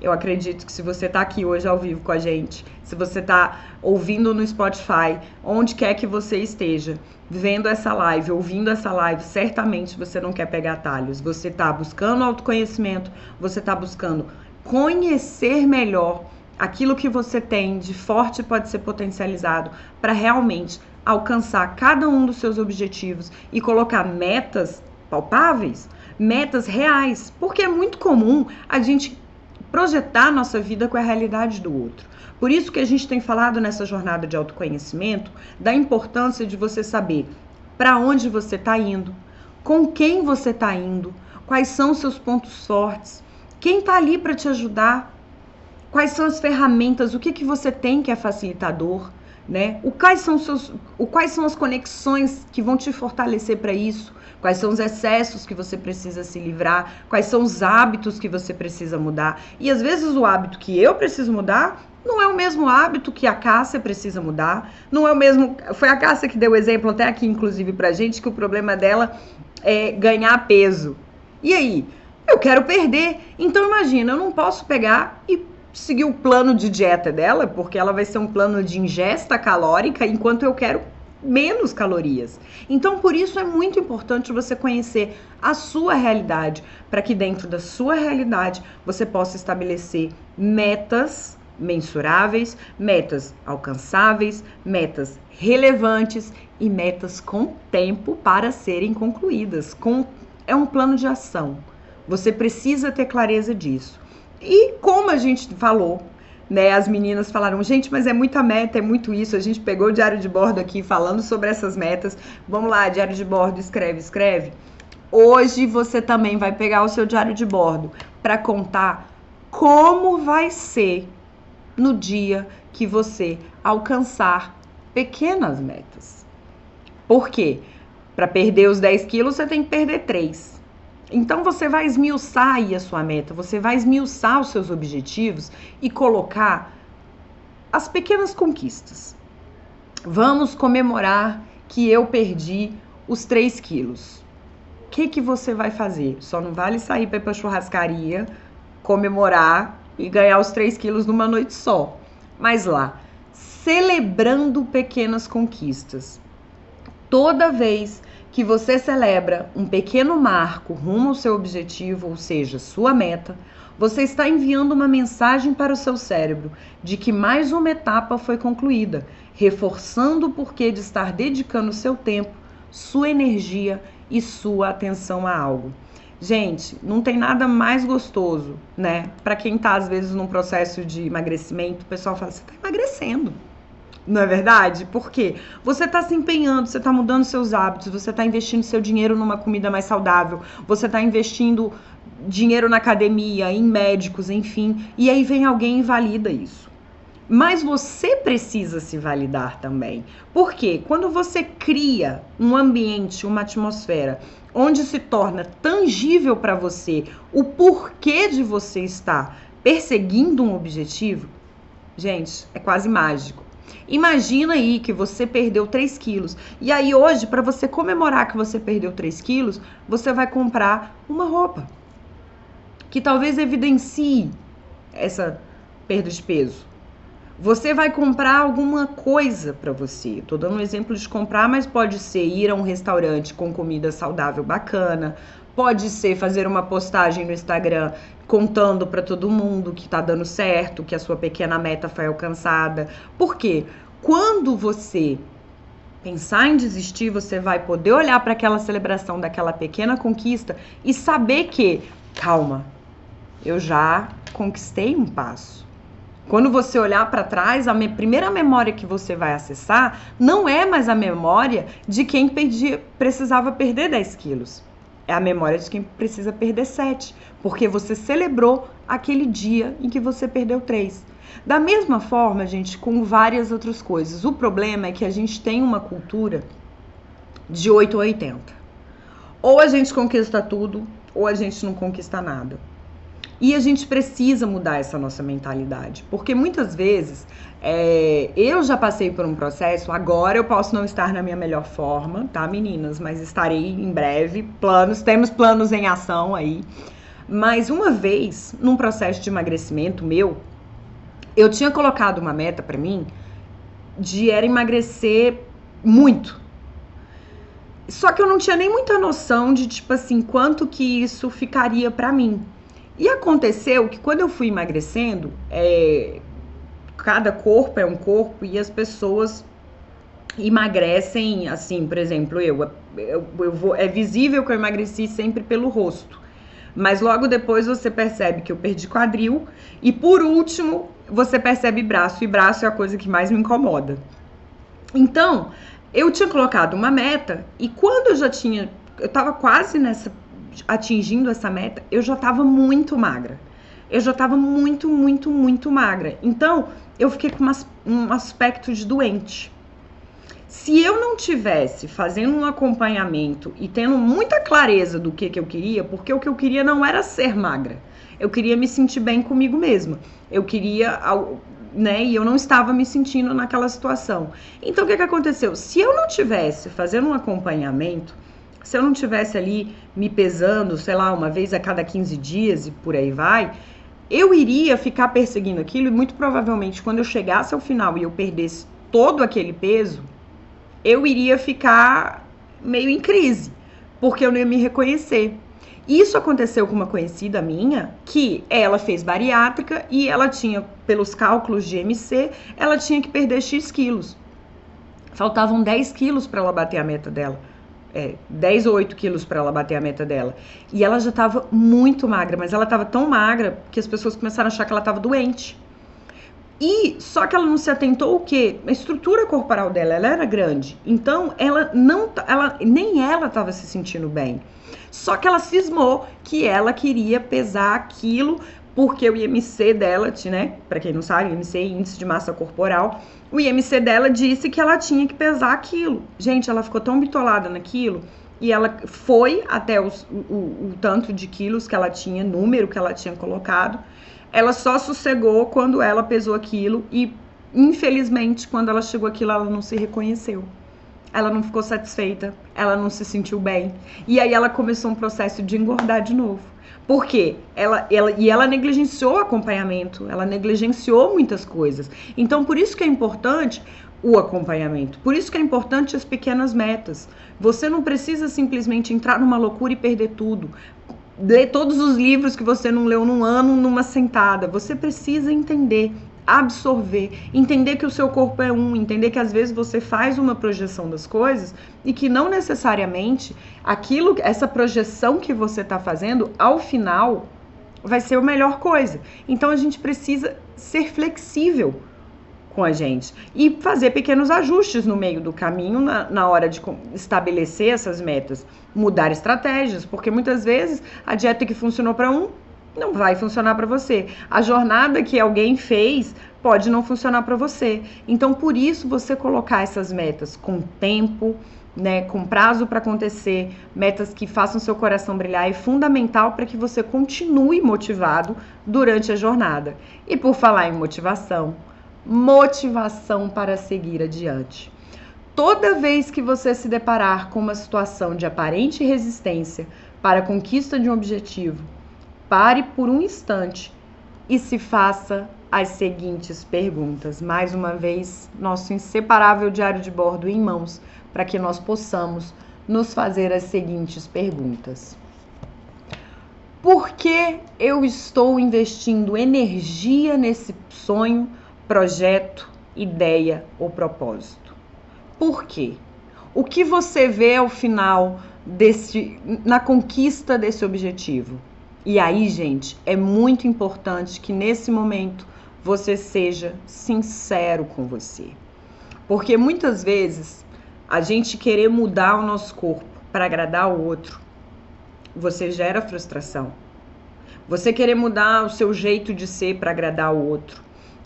Eu acredito que se você está aqui hoje ao vivo com a gente, se você está ouvindo no Spotify, onde quer que você esteja, vendo essa live, ouvindo essa live, certamente você não quer pegar atalhos. Você está buscando autoconhecimento, você está buscando conhecer melhor aquilo que você tem de forte pode ser potencializado para realmente alcançar cada um dos seus objetivos e colocar metas palpáveis, metas reais, porque é muito comum a gente projetar nossa vida com a realidade do outro. Por isso que a gente tem falado nessa jornada de autoconhecimento da importância de você saber para onde você está indo, com quem você está indo, quais são os seus pontos fortes, quem está ali para te ajudar? Quais são as ferramentas? O que, que você tem que é facilitador? Né? O quais são seus, o quais são as conexões que vão te fortalecer para isso? Quais são os excessos que você precisa se livrar? Quais são os hábitos que você precisa mudar? E às vezes o hábito que eu preciso mudar não é o mesmo hábito que a Cássia precisa mudar. Não é o mesmo. Foi a Cássia que deu o exemplo até aqui, inclusive, pra gente, que o problema dela é ganhar peso. E aí? Eu quero perder. Então imagina, eu não posso pegar e seguir o plano de dieta dela, porque ela vai ser um plano de ingesta calórica, enquanto eu quero menos calorias. Então, por isso é muito importante você conhecer a sua realidade, para que dentro da sua realidade você possa estabelecer metas mensuráveis, metas alcançáveis, metas relevantes e metas com tempo para serem concluídas. Com é um plano de ação. Você precisa ter clareza disso. E como a gente falou, né, as meninas falaram, gente, mas é muita meta, é muito isso. A gente pegou o diário de bordo aqui falando sobre essas metas. Vamos lá, diário de bordo, escreve, escreve. Hoje você também vai pegar o seu diário de bordo para contar como vai ser no dia que você alcançar pequenas metas. Por quê? Para perder os 10 quilos, você tem que perder 3. Então você vai esmiuçar aí a sua meta, você vai esmiuçar os seus objetivos e colocar as pequenas conquistas. Vamos comemorar que eu perdi os 3 quilos. O que, que você vai fazer? Só não vale sair para pra churrascaria, comemorar e ganhar os 3 quilos numa noite só. Mas lá, celebrando pequenas conquistas. Toda vez que você celebra um pequeno marco rumo ao seu objetivo, ou seja, sua meta, você está enviando uma mensagem para o seu cérebro de que mais uma etapa foi concluída, reforçando o porquê de estar dedicando seu tempo, sua energia e sua atenção a algo. Gente, não tem nada mais gostoso, né? Para quem tá às vezes num processo de emagrecimento, o pessoal fala: "Você tá emagrecendo". Não é verdade? Por quê? Você está se empenhando, você está mudando seus hábitos, você está investindo seu dinheiro numa comida mais saudável, você está investindo dinheiro na academia, em médicos, enfim, e aí vem alguém e valida isso. Mas você precisa se validar também. Porque quando você cria um ambiente, uma atmosfera onde se torna tangível para você o porquê de você estar perseguindo um objetivo, gente, é quase mágico. Imagina aí que você perdeu 3 quilos. E aí hoje, para você comemorar que você perdeu 3 quilos, você vai comprar uma roupa que talvez evidencie essa perda de peso. Você vai comprar alguma coisa para você. Tô dando um exemplo de comprar, mas pode ser ir a um restaurante com comida saudável bacana, pode ser fazer uma postagem no Instagram contando para todo mundo que tá dando certo, que a sua pequena meta foi alcançada. Por quê? Quando você pensar em desistir, você vai poder olhar para aquela celebração daquela pequena conquista e saber que, calma, eu já conquistei um passo. Quando você olhar para trás, a me primeira memória que você vai acessar não é mais a memória de quem perdi, precisava perder 10 quilos. É a memória de quem precisa perder 7, porque você celebrou aquele dia em que você perdeu 3. Da mesma forma, gente, com várias outras coisas. O problema é que a gente tem uma cultura de 8 ou 80. Ou a gente conquista tudo, ou a gente não conquista nada. E a gente precisa mudar essa nossa mentalidade, porque muitas vezes é, eu já passei por um processo, agora eu posso não estar na minha melhor forma, tá, meninas? Mas estarei em breve. Planos, temos planos em ação aí. Mas uma vez, num processo de emagrecimento meu, eu tinha colocado uma meta para mim de era emagrecer muito. Só que eu não tinha nem muita noção de tipo assim, quanto que isso ficaria para mim. E aconteceu que quando eu fui emagrecendo, é, cada corpo é um corpo e as pessoas emagrecem assim, por exemplo, eu, eu, eu vou, é visível que eu emagreci sempre pelo rosto. Mas logo depois você percebe que eu perdi quadril e por último você percebe braço e braço é a coisa que mais me incomoda. Então, eu tinha colocado uma meta e quando eu já tinha, eu tava quase nessa atingindo essa meta, eu já estava muito magra. Eu já estava muito, muito, muito magra. Então, eu fiquei com um aspecto de doente. Se eu não tivesse fazendo um acompanhamento e tendo muita clareza do que, que eu queria, porque o que eu queria não era ser magra. Eu queria me sentir bem comigo mesma. Eu queria, né? E eu não estava me sentindo naquela situação. Então, o que, que aconteceu? Se eu não tivesse fazendo um acompanhamento, se eu não tivesse ali me pesando, sei lá, uma vez a cada 15 dias e por aí vai, eu iria ficar perseguindo aquilo e muito provavelmente quando eu chegasse ao final e eu perdesse todo aquele peso, eu iria ficar meio em crise, porque eu não ia me reconhecer. Isso aconteceu com uma conhecida minha que ela fez bariátrica e ela tinha, pelos cálculos de MC, ela tinha que perder X quilos. Faltavam 10 quilos para ela bater a meta dela é, 10 ou 8 quilos para ela bater a meta dela. E ela já estava muito magra, mas ela estava tão magra que as pessoas começaram a achar que ela estava doente. E só que ela não se atentou o quê? A estrutura corporal dela, ela era grande. Então, ela não ela nem ela estava se sentindo bem. Só que ela cismou que ela queria pesar aquilo porque o IMC dela, né, para quem não sabe, IMC é índice de massa corporal, o IMC dela disse que ela tinha que pesar aquilo. Gente, ela ficou tão bitolada naquilo e ela foi até os, o, o, tanto de quilos que ela tinha, número que ela tinha colocado. Ela só sossegou quando ela pesou aquilo e, infelizmente, quando ela chegou aquilo, ela não se reconheceu. Ela não ficou satisfeita, ela não se sentiu bem. E aí ela começou um processo de engordar de novo. Por quê? Ela, ela, e ela negligenciou o acompanhamento, ela negligenciou muitas coisas. Então, por isso que é importante o acompanhamento. Por isso que é importante as pequenas metas. Você não precisa simplesmente entrar numa loucura e perder tudo. Ler todos os livros que você não leu num ano numa sentada. Você precisa entender, absorver, entender que o seu corpo é um, entender que às vezes você faz uma projeção das coisas e que não necessariamente aquilo, essa projeção que você está fazendo, ao final vai ser a melhor coisa. Então a gente precisa ser flexível com a gente e fazer pequenos ajustes no meio do caminho na, na hora de estabelecer essas metas, mudar estratégias, porque muitas vezes a dieta que funcionou para um não vai funcionar para você. A jornada que alguém fez pode não funcionar para você. Então, por isso, você colocar essas metas com tempo, né, com prazo para acontecer, metas que façam seu coração brilhar é fundamental para que você continue motivado durante a jornada. E por falar em motivação, motivação para seguir adiante. Toda vez que você se deparar com uma situação de aparente resistência para a conquista de um objetivo, pare por um instante e se faça as seguintes perguntas. Mais uma vez, nosso inseparável diário de bordo em mãos, para que nós possamos nos fazer as seguintes perguntas. Por que eu estou investindo energia nesse sonho? Projeto, ideia ou propósito. Por quê? O que você vê ao final desse na conquista desse objetivo? E aí, gente, é muito importante que nesse momento você seja sincero com você. Porque muitas vezes a gente querer mudar o nosso corpo para agradar o outro, você gera frustração. Você querer mudar o seu jeito de ser para agradar o outro,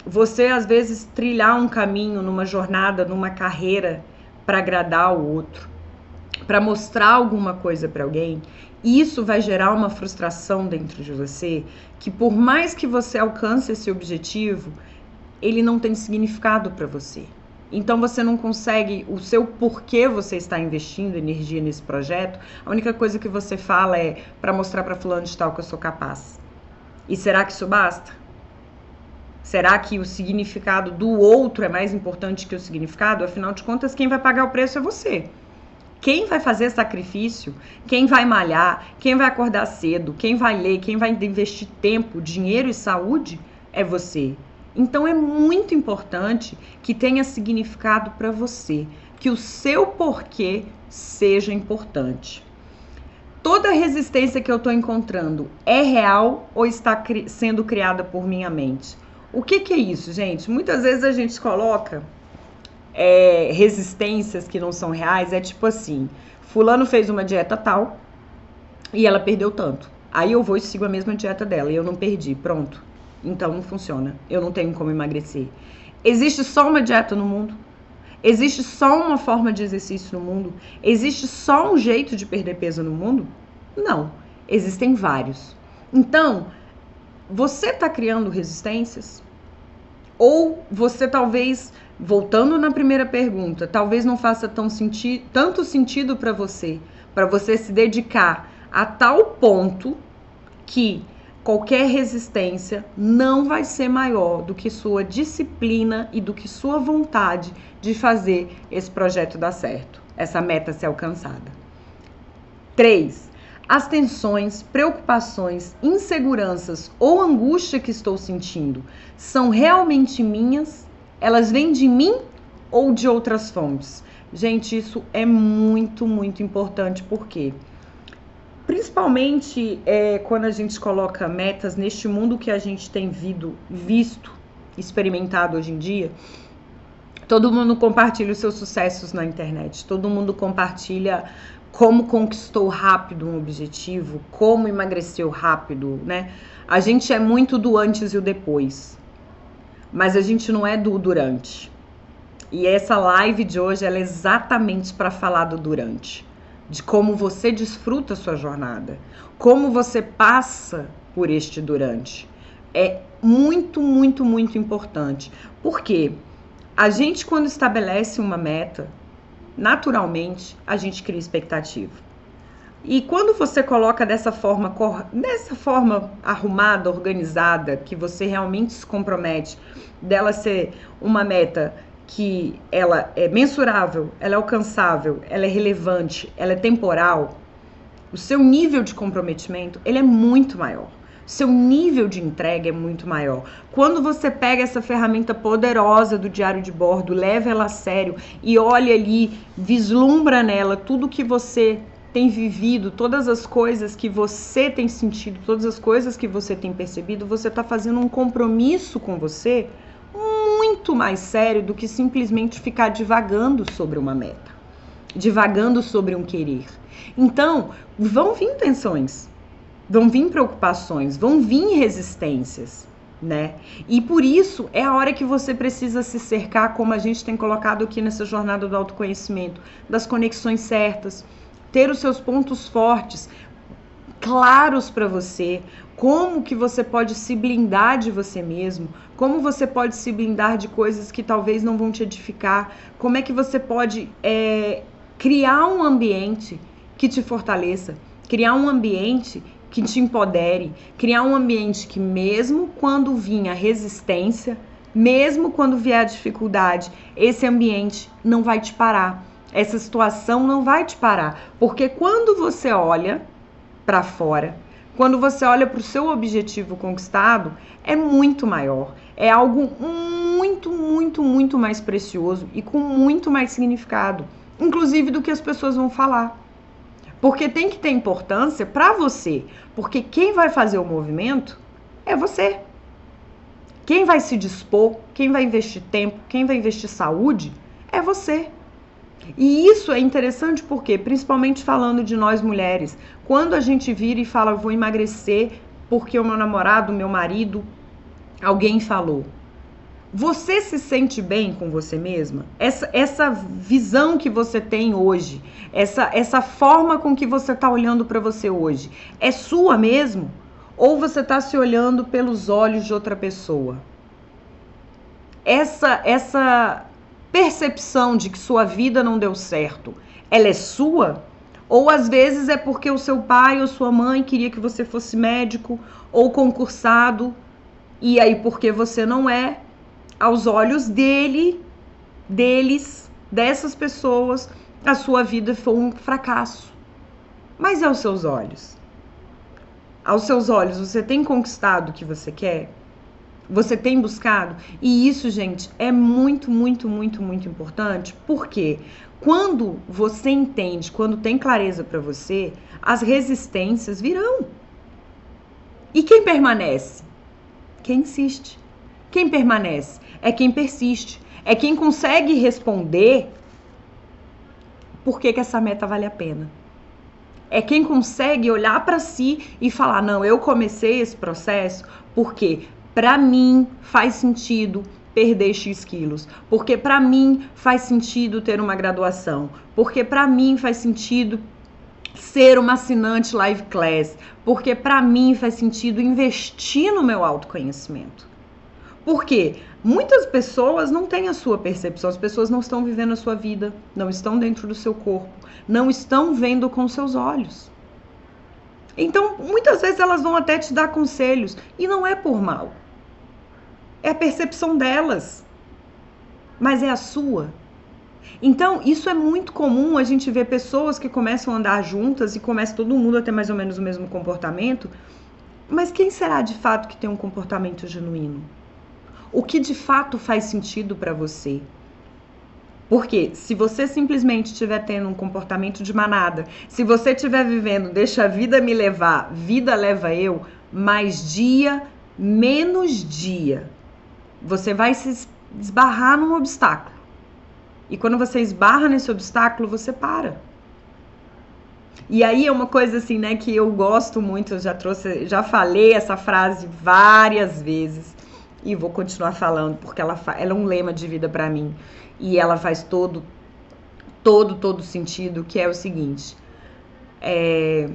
você às vezes trilhar um caminho numa jornada, numa carreira para agradar o outro, para mostrar alguma coisa para alguém, isso vai gerar uma frustração dentro de você, que por mais que você alcance esse objetivo, ele não tem significado para você. Então você não consegue o seu porquê você está investindo energia nesse projeto. A única coisa que você fala é para mostrar para fulano de tal que eu sou capaz. E será que isso basta? Será que o significado do outro é mais importante que o significado? Afinal de contas, quem vai pagar o preço é você. Quem vai fazer sacrifício, quem vai malhar, quem vai acordar cedo, quem vai ler, quem vai investir tempo, dinheiro e saúde é você. Então é muito importante que tenha significado para você, que o seu porquê seja importante. Toda resistência que eu estou encontrando é real ou está cri sendo criada por minha mente? O que, que é isso, gente? Muitas vezes a gente coloca é, resistências que não são reais. É tipo assim: Fulano fez uma dieta tal e ela perdeu tanto. Aí eu vou e sigo a mesma dieta dela e eu não perdi. Pronto. Então não funciona. Eu não tenho como emagrecer. Existe só uma dieta no mundo? Existe só uma forma de exercício no mundo? Existe só um jeito de perder peso no mundo? Não. Existem vários. Então, você está criando resistências? Ou você talvez, voltando na primeira pergunta, talvez não faça tão senti tanto sentido para você, para você se dedicar a tal ponto que qualquer resistência não vai ser maior do que sua disciplina e do que sua vontade de fazer esse projeto dar certo, essa meta ser alcançada. 3 as tensões, preocupações, inseguranças ou angústia que estou sentindo são realmente minhas? Elas vêm de mim ou de outras fontes? Gente, isso é muito, muito importante, porque principalmente é, quando a gente coloca metas neste mundo que a gente tem vido, visto, experimentado hoje em dia, todo mundo compartilha os seus sucessos na internet, todo mundo compartilha como conquistou rápido um objetivo, como emagreceu rápido, né? A gente é muito do antes e o depois, mas a gente não é do durante. E essa live de hoje é exatamente para falar do durante, de como você desfruta a sua jornada, como você passa por este durante. É muito, muito, muito importante. Porque a gente, quando estabelece uma meta, naturalmente a gente cria expectativa. E quando você coloca dessa forma, dessa forma arrumada, organizada, que você realmente se compromete dela ser uma meta que ela é mensurável, ela é alcançável, ela é relevante, ela é temporal, o seu nível de comprometimento ele é muito maior. Seu nível de entrega é muito maior. Quando você pega essa ferramenta poderosa do diário de bordo, leva ela a sério e olha ali, vislumbra nela tudo que você tem vivido, todas as coisas que você tem sentido, todas as coisas que você tem percebido, você está fazendo um compromisso com você muito mais sério do que simplesmente ficar divagando sobre uma meta, divagando sobre um querer. Então, vão vir tensões, vão vir preocupações, vão vir resistências, né? E por isso é a hora que você precisa se cercar, como a gente tem colocado aqui nessa jornada do autoconhecimento, das conexões certas, ter os seus pontos fortes claros para você, como que você pode se blindar de você mesmo, como você pode se blindar de coisas que talvez não vão te edificar, como é que você pode é, criar um ambiente que te fortaleça, criar um ambiente que te empodere, criar um ambiente que mesmo quando vinha resistência, mesmo quando vier a dificuldade, esse ambiente não vai te parar. Essa situação não vai te parar, porque quando você olha para fora, quando você olha para o seu objetivo conquistado, é muito maior. É algo muito, muito, muito mais precioso e com muito mais significado, inclusive do que as pessoas vão falar. Porque tem que ter importância para você, porque quem vai fazer o movimento é você. Quem vai se dispor, quem vai investir tempo, quem vai investir saúde é você. E isso é interessante porque, principalmente falando de nós mulheres, quando a gente vira e fala, vou emagrecer porque o meu namorado, meu marido, alguém falou. Você se sente bem com você mesma? Essa, essa visão que você tem hoje, essa, essa forma com que você está olhando para você hoje, é sua mesmo? Ou você está se olhando pelos olhos de outra pessoa? Essa, essa percepção de que sua vida não deu certo, ela é sua? Ou às vezes é porque o seu pai ou sua mãe queria que você fosse médico ou concursado, e aí porque você não é, aos olhos dele, deles, dessas pessoas, a sua vida foi um fracasso. Mas é aos seus olhos. Aos seus olhos, você tem conquistado o que você quer? Você tem buscado? E isso, gente, é muito, muito, muito, muito importante, porque quando você entende, quando tem clareza para você, as resistências virão. E quem permanece? Quem insiste. Quem permanece? É quem persiste. É quem consegue responder por que, que essa meta vale a pena. É quem consegue olhar para si e falar: não, eu comecei esse processo porque para mim faz sentido perder X quilos, porque para mim faz sentido ter uma graduação, porque para mim faz sentido ser uma assinante live class, porque para mim faz sentido investir no meu autoconhecimento. Porque muitas pessoas não têm a sua percepção, as pessoas não estão vivendo a sua vida, não estão dentro do seu corpo, não estão vendo com seus olhos. Então, muitas vezes elas vão até te dar conselhos e não é por mal. É a percepção delas, mas é a sua. Então, isso é muito comum a gente ver pessoas que começam a andar juntas e começa todo mundo a ter mais ou menos o mesmo comportamento. Mas quem será de fato que tem um comportamento genuíno? O que de fato faz sentido para você? Porque se você simplesmente estiver tendo um comportamento de manada, se você estiver vivendo, deixa a vida me levar, vida leva eu, mais dia, menos dia, você vai se esbarrar num obstáculo. E quando você esbarra nesse obstáculo, você para. E aí é uma coisa assim, né, que eu gosto muito, eu já trouxe, já falei essa frase várias vezes e vou continuar falando porque ela, ela é um lema de vida para mim e ela faz todo, todo, todo sentido, que é o seguinte: é,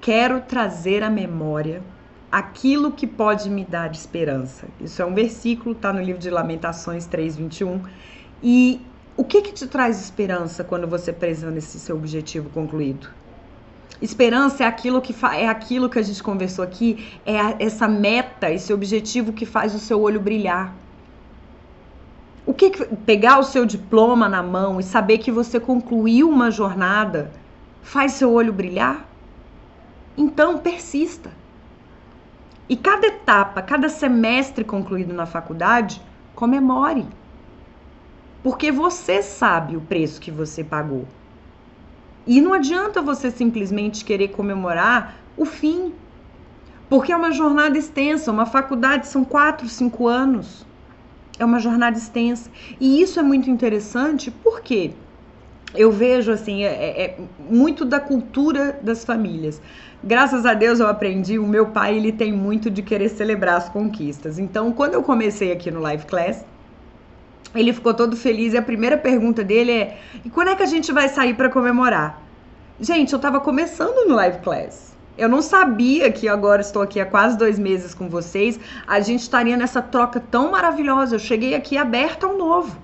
quero trazer à memória aquilo que pode me dar esperança. Isso é um versículo, está no livro de Lamentações 3:21. E o que que te traz esperança quando você presa nesse seu objetivo concluído? Esperança é aquilo que é aquilo que a gente conversou aqui, é a, essa meta, esse objetivo que faz o seu olho brilhar. O que, que pegar o seu diploma na mão e saber que você concluiu uma jornada faz seu olho brilhar? Então persista. E cada etapa, cada semestre concluído na faculdade, comemore. Porque você sabe o preço que você pagou. E não adianta você simplesmente querer comemorar o fim. Porque é uma jornada extensa, uma faculdade são quatro, cinco anos. É uma jornada extensa. E isso é muito interessante porque eu vejo assim, é, é, é muito da cultura das famílias. Graças a Deus eu aprendi, o meu pai ele tem muito de querer celebrar as conquistas. Então, quando eu comecei aqui no Live Class, ele ficou todo feliz e a primeira pergunta dele é: "E quando é que a gente vai sair para comemorar?" Gente, eu estava começando no Live Class. Eu não sabia que agora estou aqui há quase dois meses com vocês. A gente estaria nessa troca tão maravilhosa. Eu cheguei aqui aberta ao novo.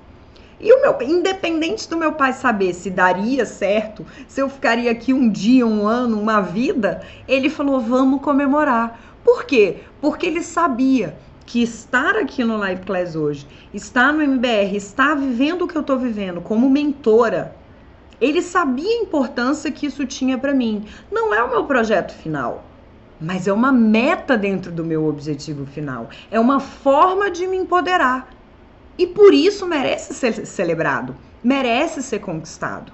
E o meu, independente do meu pai saber se daria certo, se eu ficaria aqui um dia, um ano, uma vida, ele falou: vamos comemorar. Por quê? Porque ele sabia que estar aqui no Live Class hoje, estar no MBR, estar vivendo o que eu estou vivendo como mentora, ele sabia a importância que isso tinha para mim. Não é o meu projeto final, mas é uma meta dentro do meu objetivo final. É uma forma de me empoderar. E por isso merece ser celebrado, merece ser conquistado.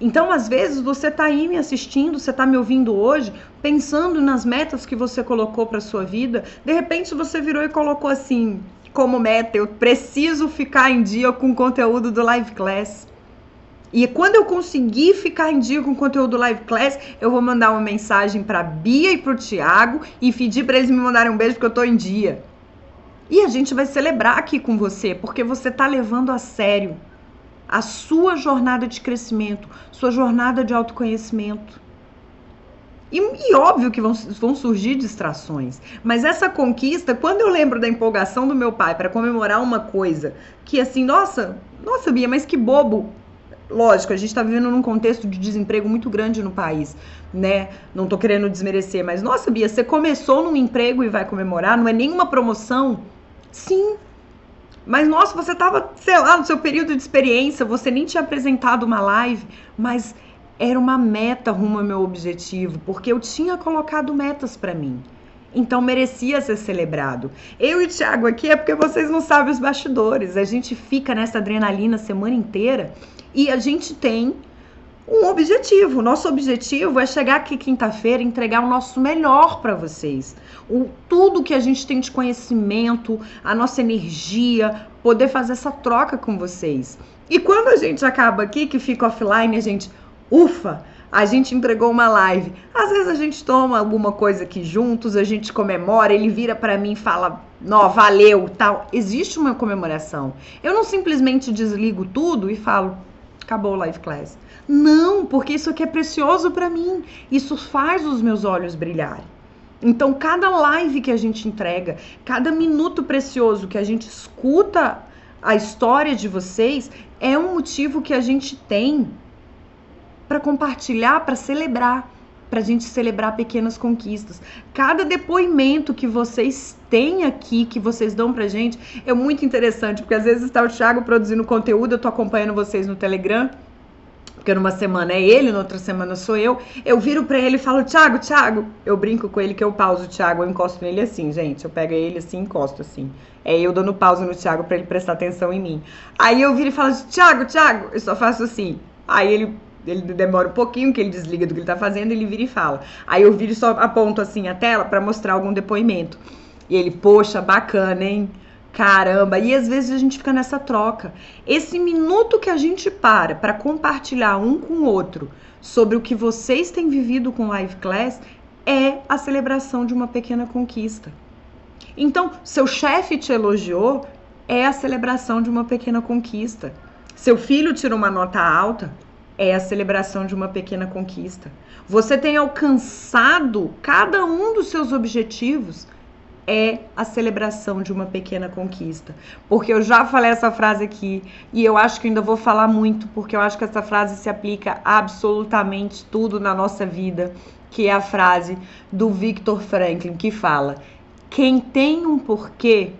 Então, às vezes, você está aí me assistindo, você está me ouvindo hoje, pensando nas metas que você colocou para sua vida. De repente, você virou e colocou assim, como meta, eu preciso ficar em dia com o conteúdo do Live Class. E quando eu conseguir ficar em dia com o conteúdo do Live Class, eu vou mandar uma mensagem para Bia e para o Thiago e pedir para eles me mandarem um beijo porque eu estou em dia. E a gente vai celebrar aqui com você, porque você está levando a sério a sua jornada de crescimento, sua jornada de autoconhecimento. E, e, óbvio que vão, vão surgir distrações, mas essa conquista, quando eu lembro da empolgação do meu pai para comemorar uma coisa que assim, nossa, nossa Bia, mas que bobo. Lógico, a gente está vivendo num contexto de desemprego muito grande no país, né? Não tô querendo desmerecer, mas nossa Bia, você começou num emprego e vai comemorar, não é nenhuma promoção, Sim. Mas nossa, você estava, sei lá, no seu período de experiência, você nem tinha apresentado uma live, mas era uma meta rumo ao meu objetivo, porque eu tinha colocado metas para mim. Então merecia ser celebrado. Eu e Thiago aqui é porque vocês não sabem os bastidores. A gente fica nessa adrenalina a semana inteira e a gente tem um objetivo. Nosso objetivo é chegar aqui quinta-feira e entregar o nosso melhor para vocês. O, tudo que a gente tem de conhecimento, a nossa energia, poder fazer essa troca com vocês. E quando a gente acaba aqui, que fica offline, a gente, ufa, a gente entregou uma live. Às vezes a gente toma alguma coisa aqui juntos, a gente comemora, ele vira para mim e fala, nó, valeu, tal. Existe uma comemoração. Eu não simplesmente desligo tudo e falo, acabou o live class. Não, porque isso aqui é precioso para mim. Isso faz os meus olhos brilharem. Então, cada live que a gente entrega, cada minuto precioso que a gente escuta a história de vocês, é um motivo que a gente tem para compartilhar, para celebrar, para a gente celebrar pequenas conquistas. Cada depoimento que vocês têm aqui, que vocês dão pra gente, é muito interessante, porque às vezes está o Thiago produzindo conteúdo, eu tô acompanhando vocês no Telegram porque numa semana é ele, na outra semana sou eu. Eu viro para ele e falo, Thiago, Thiago. Eu brinco com ele que eu pauso o Thiago, eu encosto nele assim, gente. Eu pego ele assim, encosto assim. É eu dando pausa no Thiago para ele prestar atenção em mim. Aí eu viro e falo, Thiago, Thiago. Eu só faço assim. Aí ele ele demora um pouquinho, que ele desliga do que ele tá fazendo, ele vira e fala. Aí eu viro e só aponto assim a tela para mostrar algum depoimento. E ele, poxa, bacana, hein? Caramba, e às vezes a gente fica nessa troca. Esse minuto que a gente para para compartilhar um com o outro sobre o que vocês têm vivido com Live Class é a celebração de uma pequena conquista. Então, seu chefe te elogiou, é a celebração de uma pequena conquista. Seu filho tirou uma nota alta, é a celebração de uma pequena conquista. Você tem alcançado cada um dos seus objetivos, é a celebração de uma pequena conquista. Porque eu já falei essa frase aqui e eu acho que ainda vou falar muito, porque eu acho que essa frase se aplica a absolutamente tudo na nossa vida, que é a frase do Victor Franklin que fala: quem tem um porquê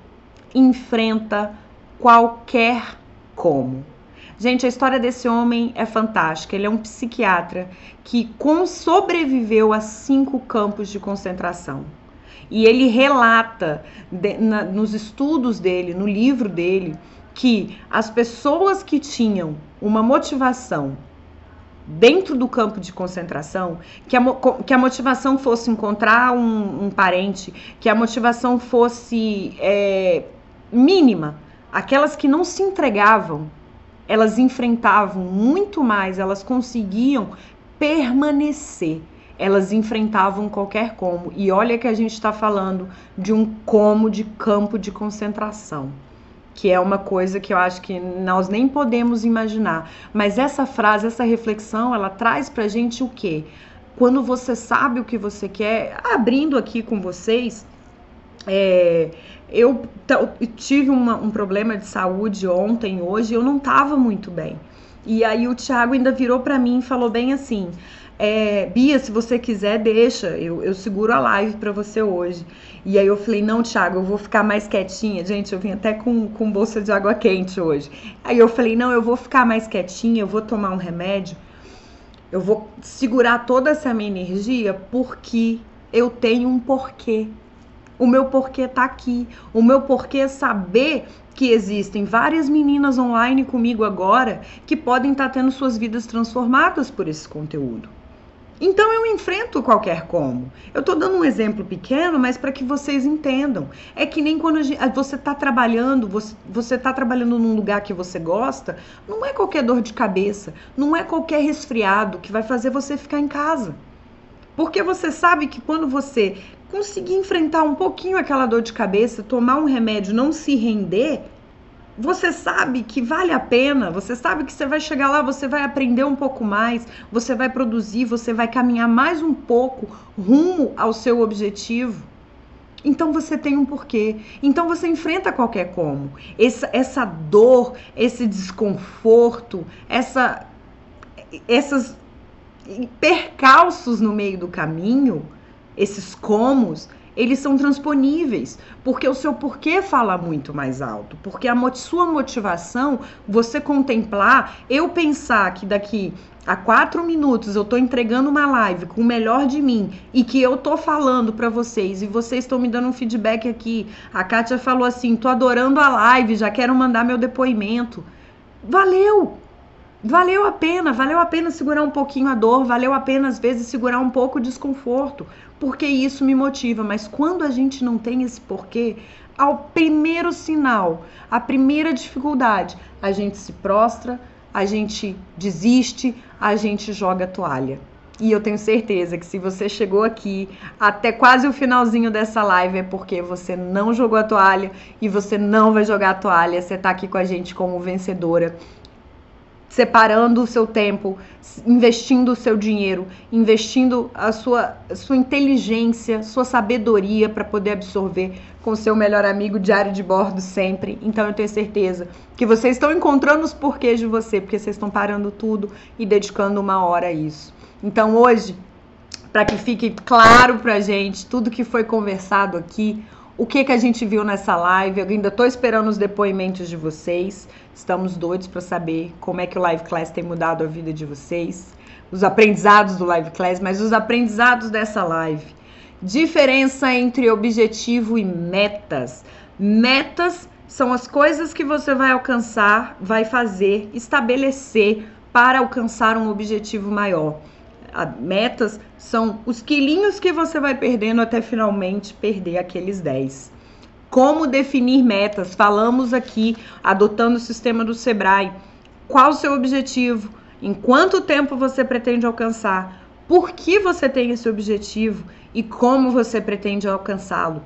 enfrenta qualquer como. Gente, a história desse homem é fantástica. Ele é um psiquiatra que sobreviveu a cinco campos de concentração. E ele relata de, na, nos estudos dele, no livro dele, que as pessoas que tinham uma motivação dentro do campo de concentração, que a, que a motivação fosse encontrar um, um parente, que a motivação fosse é, mínima, aquelas que não se entregavam, elas enfrentavam muito mais, elas conseguiam permanecer elas enfrentavam qualquer como. E olha que a gente está falando de um como de campo de concentração, que é uma coisa que eu acho que nós nem podemos imaginar. Mas essa frase, essa reflexão, ela traz para gente o quê? Quando você sabe o que você quer, abrindo aqui com vocês, é, eu tive uma, um problema de saúde ontem, hoje, eu não estava muito bem. E aí o Thiago ainda virou para mim e falou bem assim: é, Bia, se você quiser, deixa, eu, eu seguro a live para você hoje. E aí eu falei, não, Thiago, eu vou ficar mais quietinha. Gente, eu vim até com, com bolsa de água quente hoje. Aí eu falei, não, eu vou ficar mais quietinha, eu vou tomar um remédio, eu vou segurar toda essa minha energia porque eu tenho um porquê. O meu porquê tá aqui. O meu porquê é saber que existem várias meninas online comigo agora que podem estar tá tendo suas vidas transformadas por esse conteúdo. Então eu enfrento qualquer como. Eu estou dando um exemplo pequeno, mas para que vocês entendam. É que nem quando gente, você está trabalhando, você está trabalhando num lugar que você gosta, não é qualquer dor de cabeça, não é qualquer resfriado que vai fazer você ficar em casa. Porque você sabe que quando você conseguir enfrentar um pouquinho aquela dor de cabeça, tomar um remédio, não se render, você sabe que vale a pena, você sabe que você vai chegar lá, você vai aprender um pouco mais, você vai produzir, você vai caminhar mais um pouco rumo ao seu objetivo. Então você tem um porquê. Então você enfrenta qualquer como. Essa, essa dor, esse desconforto, essa, essas percalços no meio do caminho, esses comos, eles são transponíveis, porque o seu porquê fala muito mais alto, porque a sua motivação, você contemplar, eu pensar que daqui a quatro minutos eu tô entregando uma live com o melhor de mim e que eu tô falando para vocês e vocês estão me dando um feedback aqui. A Kátia falou assim: tô adorando a live, já quero mandar meu depoimento. Valeu! Valeu a pena, valeu a pena segurar um pouquinho a dor, valeu a pena às vezes segurar um pouco o desconforto, porque isso me motiva. Mas quando a gente não tem esse porquê, ao primeiro sinal, a primeira dificuldade, a gente se prostra, a gente desiste, a gente joga a toalha. E eu tenho certeza que se você chegou aqui até quase o finalzinho dessa live é porque você não jogou a toalha e você não vai jogar a toalha. Você está aqui com a gente como vencedora separando o seu tempo, investindo o seu dinheiro, investindo a sua, a sua inteligência, sua sabedoria para poder absorver com o seu melhor amigo diário de bordo sempre. Então eu tenho certeza que vocês estão encontrando os porquês de você, porque vocês estão parando tudo e dedicando uma hora a isso. Então hoje, para que fique claro para gente tudo que foi conversado aqui, o que que a gente viu nessa live. Eu ainda estou esperando os depoimentos de vocês. Estamos doidos para saber como é que o Live Class tem mudado a vida de vocês, os aprendizados do Live Class, mas os aprendizados dessa live. Diferença entre objetivo e metas. Metas são as coisas que você vai alcançar, vai fazer, estabelecer para alcançar um objetivo maior. A, metas são os quilinhos que você vai perdendo até finalmente perder aqueles 10. Como definir metas? Falamos aqui, adotando o sistema do Sebrae. Qual o seu objetivo? Em quanto tempo você pretende alcançar? Por que você tem esse objetivo e como você pretende alcançá-lo?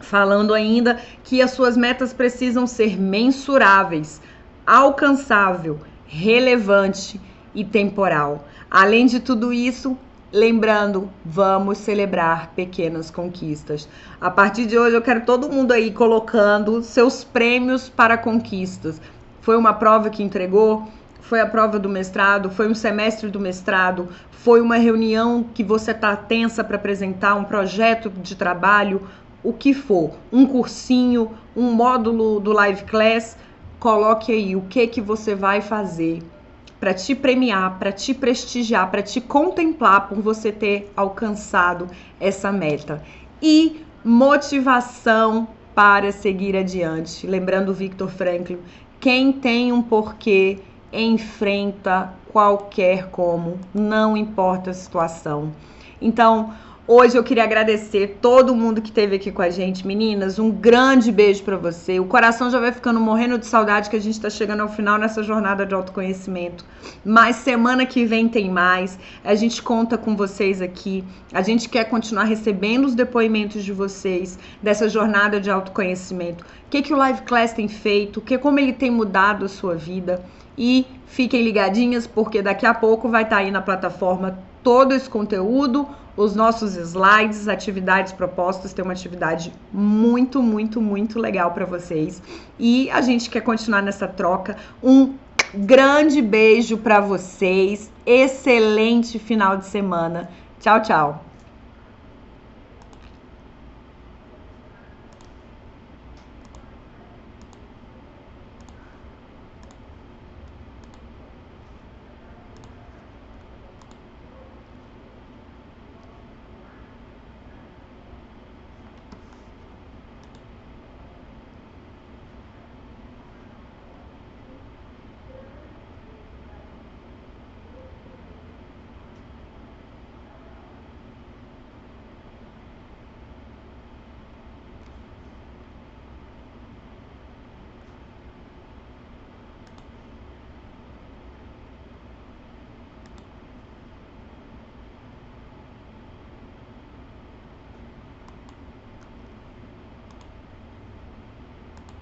Falando ainda que as suas metas precisam ser mensuráveis, alcançável, relevante e temporal. Além de tudo isso, lembrando, vamos celebrar pequenas conquistas. A partir de hoje eu quero todo mundo aí colocando seus prêmios para conquistas. Foi uma prova que entregou? Foi a prova do mestrado? Foi um semestre do mestrado? Foi uma reunião que você está tensa para apresentar um projeto de trabalho? O que for, um cursinho, um módulo do Live Class, coloque aí o que que você vai fazer para te premiar, para te prestigiar, para te contemplar por você ter alcançado essa meta. E motivação para seguir adiante. Lembrando Victor Franklin, quem tem um porquê enfrenta qualquer como, não importa a situação. Então, Hoje eu queria agradecer todo mundo que esteve aqui com a gente, meninas. Um grande beijo para você. O coração já vai ficando morrendo de saudade que a gente está chegando ao final nessa jornada de autoconhecimento. Mas semana que vem tem mais. A gente conta com vocês aqui. A gente quer continuar recebendo os depoimentos de vocês dessa jornada de autoconhecimento. O que, que o Live Class tem feito? Que como ele tem mudado a sua vida? E fiquem ligadinhas porque daqui a pouco vai estar tá aí na plataforma todo esse conteúdo os nossos slides, atividades propostas, tem uma atividade muito, muito, muito legal para vocês. E a gente quer continuar nessa troca. Um grande beijo para vocês. Excelente final de semana. Tchau, tchau.